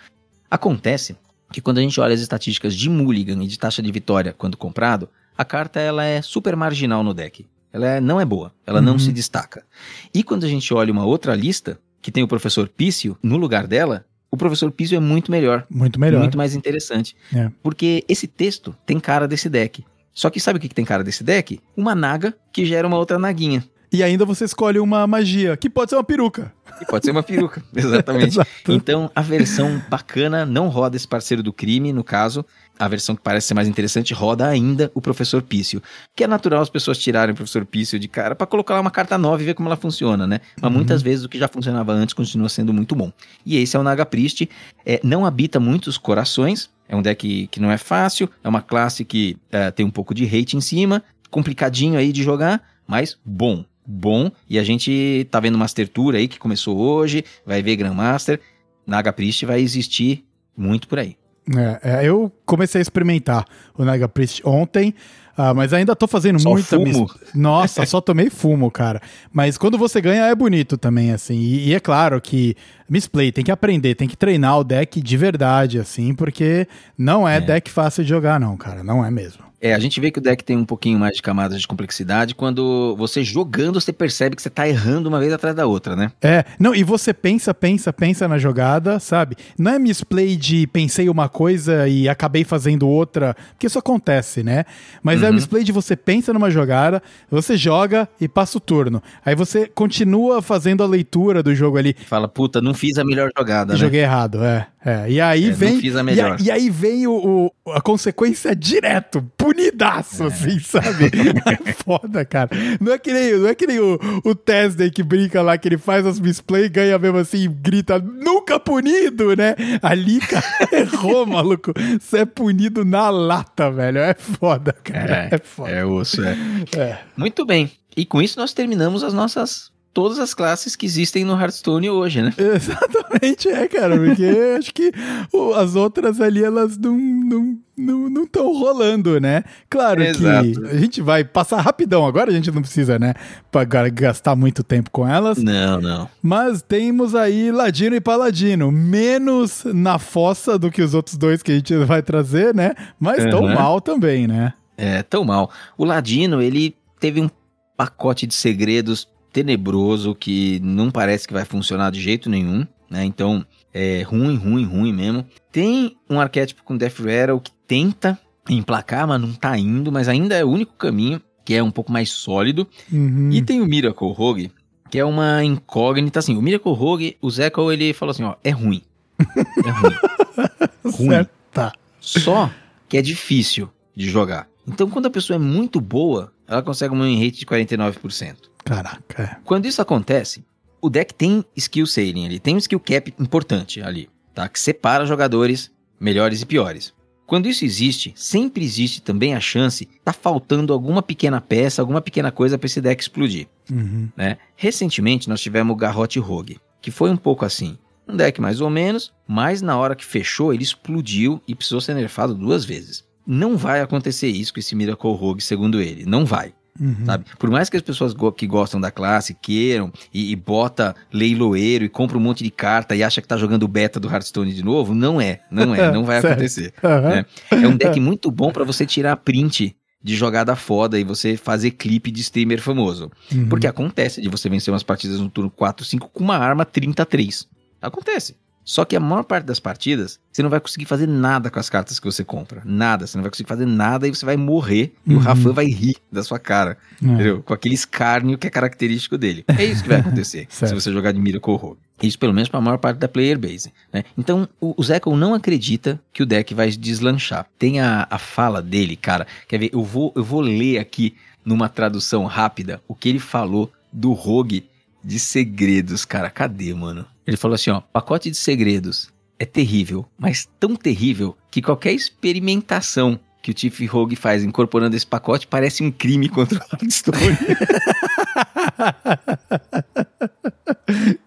Acontece que quando a gente olha as estatísticas de Mulligan e de taxa de vitória quando comprado, a carta ela é super marginal no deck. Ela é- não é boa, ela não Uhum. se destaca. E quando a gente olha uma outra lista, que tem o professor Pício no lugar dela, o professor Pício é muito melhor, Muito melhor. muito mais interessante. É. Porque esse texto tem cara desse deck. Só que sabe o que que tem cara desse deck? Uma naga que gera uma outra naguinha. E ainda você escolhe uma magia, que pode ser uma peruca. E pode ser uma peruca, exatamente. Então, a versão bacana não roda esse parceiro do crime, no caso. A versão que parece ser mais interessante roda ainda o professor Pício. Que é natural as pessoas tirarem o professor Pício de cara para colocar lá uma carta nova e ver como ela funciona, né? Mas muitas vezes o que já funcionava antes continua sendo muito bom. E esse é o Naga Priest. É, não habita muitos corações. É um deck que não é fácil. É uma classe que é, tem um pouco de hate em cima. Complicadinho aí de jogar, mas bom. Bom. E a gente tá vendo Master Tour aí que começou hoje. Vai ver Grandmaster. Naga Priest vai existir muito por aí. É, é, eu comecei a experimentar o Naga Priest ontem, ah, mas ainda tô fazendo Só muita. fumo? Nossa, só tomei fumo, cara. Mas quando você ganha é bonito também, assim. E, e é claro que misplay, tem que aprender, tem que treinar o deck de verdade, assim, porque não é, deck fácil de jogar, não, cara. Não é mesmo. É, a gente vê que o deck tem um pouquinho mais de camadas de complexidade quando você jogando, você percebe que você tá errando uma vez atrás da outra, né? É, não, e você pensa, pensa, pensa na jogada, sabe? Não é misplay de pensei uma coisa e acabei fazendo outra, porque isso acontece, né? Mas é misplay de você pensa numa jogada, você joga e passa o turno. Aí você continua fazendo a leitura do jogo ali. Fala, puta, não fiz a melhor jogada, né? Joguei errado, é. é. E aí É, não vem. fiz a e, melhor. a- e aí vem o, o- a consequência direto, punidaço, É. assim, sabe? É foda, cara. Não é que nem, não é que nem o, o Tesday que brinca lá, que ele faz as misplay e ganha mesmo assim, grita, nunca punido, né? Ali, cara, errou, maluco. Você é punido na lata, velho. É foda, cara. É, foda. É osso, é. É. Muito bem. E com isso nós terminamos as nossas. Todas as classes que existem no Hearthstone hoje, né? Exatamente, é, cara, porque acho que as outras ali, elas não não não estão rolando, né? Claro Exato. que a gente vai passar rapidão, agora a gente não precisa, né, pra ga- gastar muito tempo com elas, Não, não. mas temos aí Ladino e Paladino, menos na fossa do que os outros dois que a gente vai trazer, né? Mas tão Uhum. mal também, né? É, tão mal. O Ladino, ele teve um pacote de segredos tenebroso que não parece que vai funcionar de jeito nenhum, né? Então, é ruim, ruim, ruim mesmo. Tem um arquétipo com Death Rattle que tenta emplacar, mas não tá indo, mas ainda é o único caminho, que é um pouco mais sólido. Uhum. E tem o Miracle Rogue, que é uma incógnita, assim, o Miracle Rogue, o Zeco, ele falou assim, ó, é ruim. É ruim. ruim. Só que é difícil de jogar. Então, quando a pessoa é muito boa, ela consegue um win rate de 49%. Caraca. é. Quando isso acontece, o deck tem skill sailing, ele tem um skill cap importante ali, tá? Que separa jogadores melhores e piores. Quando isso existe, sempre existe também a chance tá faltando alguma pequena peça, alguma pequena coisa para esse deck explodir Uhum. né? Recentemente nós tivemos o Garrote Rogue, que foi um pouco assim. Um deck mais ou menos, mas na hora que fechou ele explodiu e precisou ser nerfado duas vezes. Não vai acontecer isso com esse Miracle Rogue, segundo ele. Não vai, Uhum. sabe? Por mais que as pessoas go- que gostam da classe queiram e, e bota leiloeiro e compra um monte de carta e acha que tá jogando o beta do Hearthstone de novo, não é, não é, não vai acontecer. Aham. né? É um deck muito bom pra você tirar print de jogada foda e você fazer clipe de streamer famoso. Uhum. Porque acontece de você vencer umas partidas no turno 4, 5 com uma arma 33. Acontece. Só que a maior parte das partidas, você não vai conseguir fazer nada com as cartas que você compra. Nada. Você não vai conseguir fazer nada e você vai morrer. E o Uhum. Rafan vai rir da sua cara. É. Entendeu? Com aquele escárnio que é característico dele. É isso que vai acontecer se você jogar de Miracle Rogue. Isso pelo menos para a maior parte da player base. Né? Então o, o Zeco não acredita que o deck vai deslanchar. Tem a, a fala dele, cara. Quer ver? Eu vou, eu vou ler aqui numa tradução rápida o que ele falou do Rogue de segredos, cara. Cadê, mano? Ele falou assim, ó, pacote de segredos é terrível, mas tão terrível que qualquer experimentação que o Tiff Rogue faz incorporando esse pacote parece um crime contra o Hearthstone.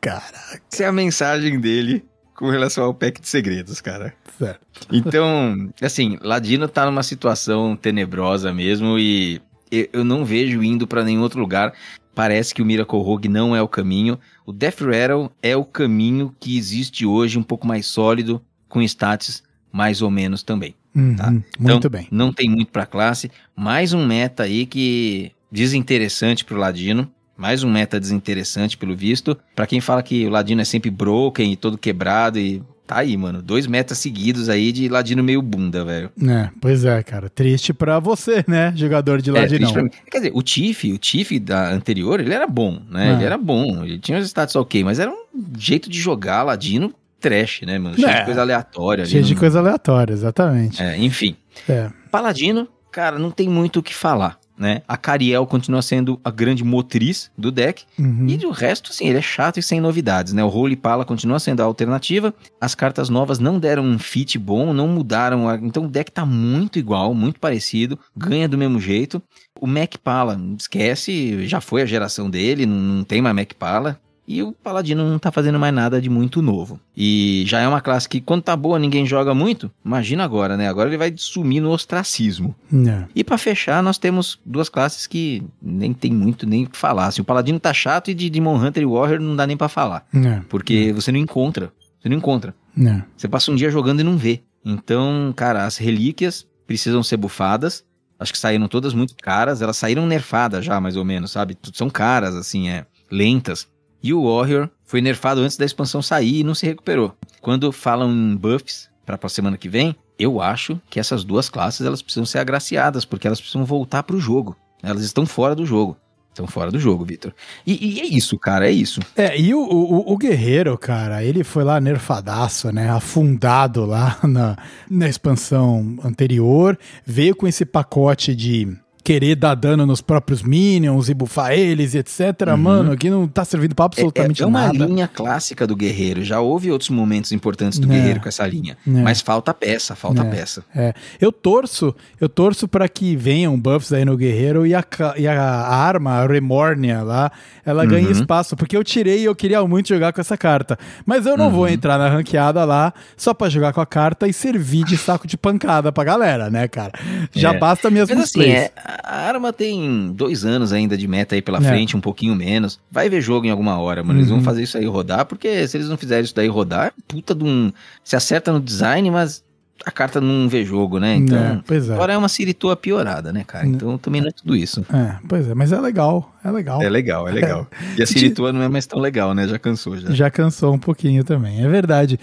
Caraca, Essa é a mensagem dele com relação ao pack de segredos, cara. certo. Então, assim, Ladino tá numa situação tenebrosa mesmo e eu eu não vejo indo pra nenhum outro lugar. Parece que o Miracle Rogue não é o caminho. O Death Rattle é o caminho que existe hoje, um pouco mais sólido, com stats mais ou menos também. Uhum, Tá. Muito Então, bem. Não tem muito pra classe. Mais um meta aí que desinteressante pro Ladino. Mais um meta desinteressante pelo visto. Pra quem fala que o Ladino é sempre broken e todo quebrado e tá aí, mano. Dois metas seguidos aí de ladino meio bunda, velho. É, pois é, cara. Triste pra você, né, jogador de É, pra mim. Quer dizer, o Tiff, o Tiff da anterior, ele era bom, né? É. Ele era bom, ele tinha os status ok, mas era um jeito de jogar ladino trash, né, mano? Cheio É. de coisa aleatória ali. Cheio de não- coisa aleatória, exatamente. É, enfim. É. Paladino, cara, não tem muito o que falar, né? A Cariel continua sendo a grande motriz do deck. Uhum. E do resto, assim, ele é chato e sem novidades, né? O Holy Pala continua sendo a alternativa. As cartas novas não deram um fit bom, não mudaram. a- Então o deck tá muito igual, muito parecido, ganha do mesmo jeito. O Mac Pala, esquece, já foi a geração dele, não tem mais Mac Pala. E o Paladino não tá fazendo mais nada de muito novo. E já é uma classe que, quando tá boa, ninguém joga muito. Imagina agora, né? Agora ele vai sumir no ostracismo. É. E pra fechar, nós temos duas classes que nem tem muito nem o que falar. Assim, o Paladino tá chato e de Demon Hunter e Warrior não dá nem pra falar. É. Porque você não encontra. Você não encontra. É. Você passa um dia jogando e não vê. Então, cara, as relíquias precisam ser bufadas. Acho que saíram todas muito caras. Elas saíram nerfadas já, mais ou menos, sabe? São caras, assim, é. Lentas. E o Warrior foi nerfado antes da expansão sair e não se recuperou. Quando falam em buffs para a semana que vem, eu acho que essas duas classes elas precisam ser agraciadas, porque elas precisam voltar pro jogo. Elas estão fora do jogo. Estão fora do jogo, Vitor. E, e é isso, cara, é isso. É, e o, o, o Guerreiro, cara, ele foi lá nerfadaço, né? Afundado lá na, na expansão anterior. Veio com esse pacote de querer dar dano nos próprios minions e bufar eles e etc. Uhum. Mano, que não tá servindo pra É, absolutamente é uma nada. linha clássica do guerreiro. Já houve outros momentos importantes do É. guerreiro com essa linha. É. Mas falta peça, falta É. peça. É, eu torço, eu torço para que venham buffs aí no guerreiro e a, e a arma, a Remornia lá, ela ganhe Uhum. espaço, porque eu tirei e eu queria muito jogar com essa carta. Mas eu não vou Uhum. entrar na ranqueada lá só pra jogar com a carta e servir de saco de pancada pra galera, né, cara? Já É. basta minhas Mas assim, é, a arma tem dois anos ainda de meta aí pela É. frente, um pouquinho menos. Vai ver jogo em alguma hora, mano. Eles Uhum. vão fazer isso aí rodar, porque se eles não fizerem isso daí rodar, é puta de um. Se acerta no design, mas a carta não vê jogo, né? Então. É, pois é. Agora é uma Siritoa piorada, né, cara? Então também não é tudo isso. É, pois é, mas é legal, é legal. É legal, é legal. E a Siritoa não é mais tão legal, né? Já cansou já. Já cansou um pouquinho também, é verdade.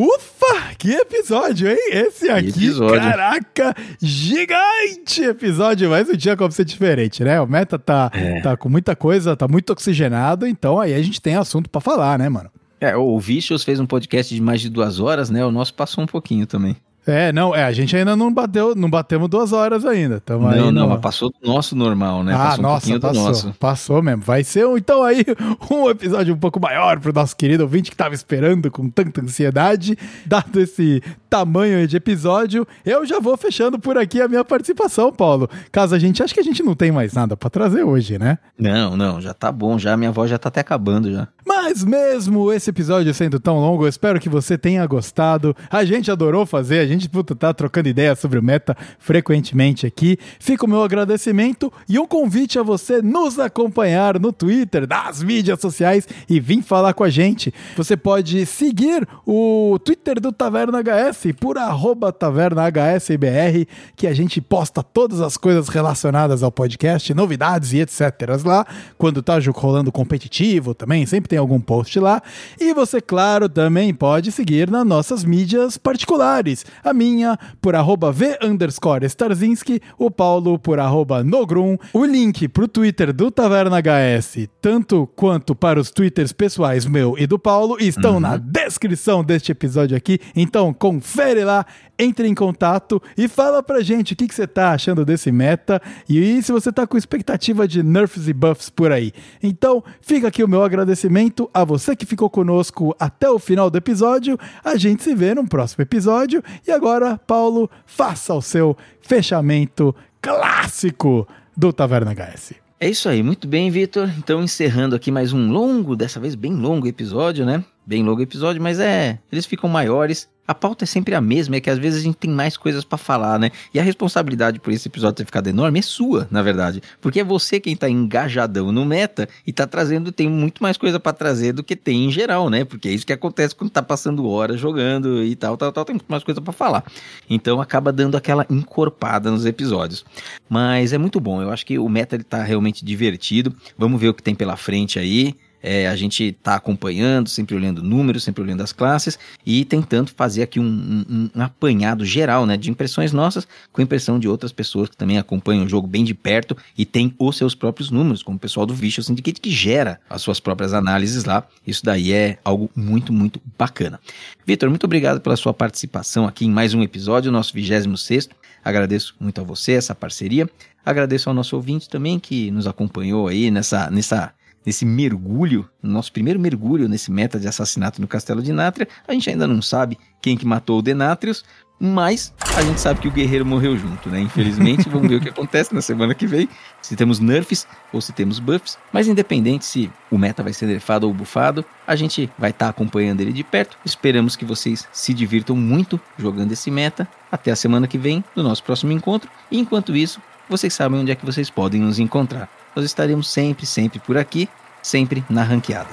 Ufa, que episódio, hein? Esse aqui, episódio. caraca, gigante episódio, mas não tinha como ser diferente, né? O meta tá, É. tá com muita coisa, tá muito oxigenado, então aí a gente tem assunto pra falar, né, mano? É, o Vicious fez um podcast de mais de duas horas, né? O nosso passou um pouquinho também. É, não, é, a gente ainda não bateu, não batemos duas horas ainda. Tamo aí não, não, no- mas passou do nosso normal, né? Ah, passou um nossa, do passou, nosso. passou mesmo. Vai ser, um- então, aí, um episódio um pouco maior pro nosso querido ouvinte que tava esperando com tanta ansiedade. Dado esse tamanho aí de episódio, eu já vou fechando por aqui a minha participação, Paulo. Caso a gente, acho que a gente não tem mais nada pra trazer hoje, né? Não, não, já tá bom, já minha voz já tá até acabando já. Mas mesmo esse episódio sendo tão longo, eu espero que você tenha gostado. A gente adorou fazer, a gente puta, tá trocando ideia sobre o meta frequentemente aqui. Fica o meu agradecimento e um convite a você nos acompanhar no Twitter, nas mídias sociais e vir falar com a gente. Você pode seguir o Twitter do Taverna HS por arroba Taverna HSBR, que a gente posta todas as coisas relacionadas ao podcast, novidades e etc. lá. Quando tá rolando competitivo também, sempre tem algum post lá. E você, claro, também pode seguir nas nossas mídias particulares. A minha por arroba V underscore Starzinski, o Paulo por arroba Nogrum. O link pro Twitter do Taverna HS, tanto quanto para os Twitters pessoais meu e do Paulo, estão na descrição deste episódio aqui. Então, confere lá, entre em contato e fala pra gente o que, que você tá achando desse meta e se você tá com expectativa de nerfs e buffs por aí. Então, fica aqui o meu agradecimento a você que ficou conosco até o final do episódio. A gente se vê no próximo episódio. E agora, Paulo, faça o seu fechamento clássico do Taverna HS. É isso aí, muito bem, Vitor. Então, encerrando aqui mais um longo, dessa vez bem longo episódio, né? Bem longo episódio, mas é. Eles ficam maiores. A pauta é sempre a mesma, é que às vezes a gente tem mais coisas pra falar, né? E a responsabilidade por esse episódio ter ficado enorme é sua, na verdade. Porque é você quem tá engajadão no meta e tá trazendo, tem muito mais coisa pra trazer do que tem em geral, né? Porque é isso que acontece quando tá passando horas jogando e tal, tal, tal, tem muito mais coisa pra falar. Então acaba dando aquela encorpada nos episódios. Mas é muito bom, eu acho que o meta ele tá realmente divertido. Vamos ver o que tem pela frente aí. É, a gente tá acompanhando, sempre olhando números, sempre olhando as classes e tentando fazer aqui um, um, um, apanhado geral, né, de impressões nossas com impressão de outras pessoas que também acompanham o jogo bem de perto e tem os seus próprios números, como o pessoal do Visual Syndicate que gera as suas próprias análises lá. Isso daí é algo muito, muito bacana. Vitor, muito obrigado pela sua participação aqui em mais um episódio, nosso 26 Agradeço muito a você essa parceria. Agradeço ao nosso ouvinte também que nos acompanhou aí nessa, nessa, nesse mergulho, nosso primeiro mergulho nesse meta de assassinato no Castelo de Nátria. A gente ainda não sabe quem que matou o Denatrius, mas a gente sabe que o guerreiro morreu junto, né? Infelizmente, vamos ver o que acontece na semana que vem. Se temos nerfs ou se temos buffs. Mas independente se o meta vai ser nerfado ou bufado, a gente vai estar tá acompanhando ele de perto. Esperamos que vocês se divirtam muito jogando esse meta. Até a semana que vem, no nosso próximo encontro. E enquanto isso, vocês sabem onde é que vocês podem nos encontrar. Nós estaremos sempre, sempre por aqui, sempre na ranqueada.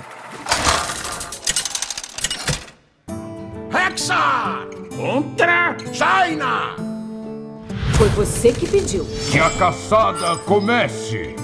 Hexa! Contra China! Foi você que pediu. Que a caçada comece!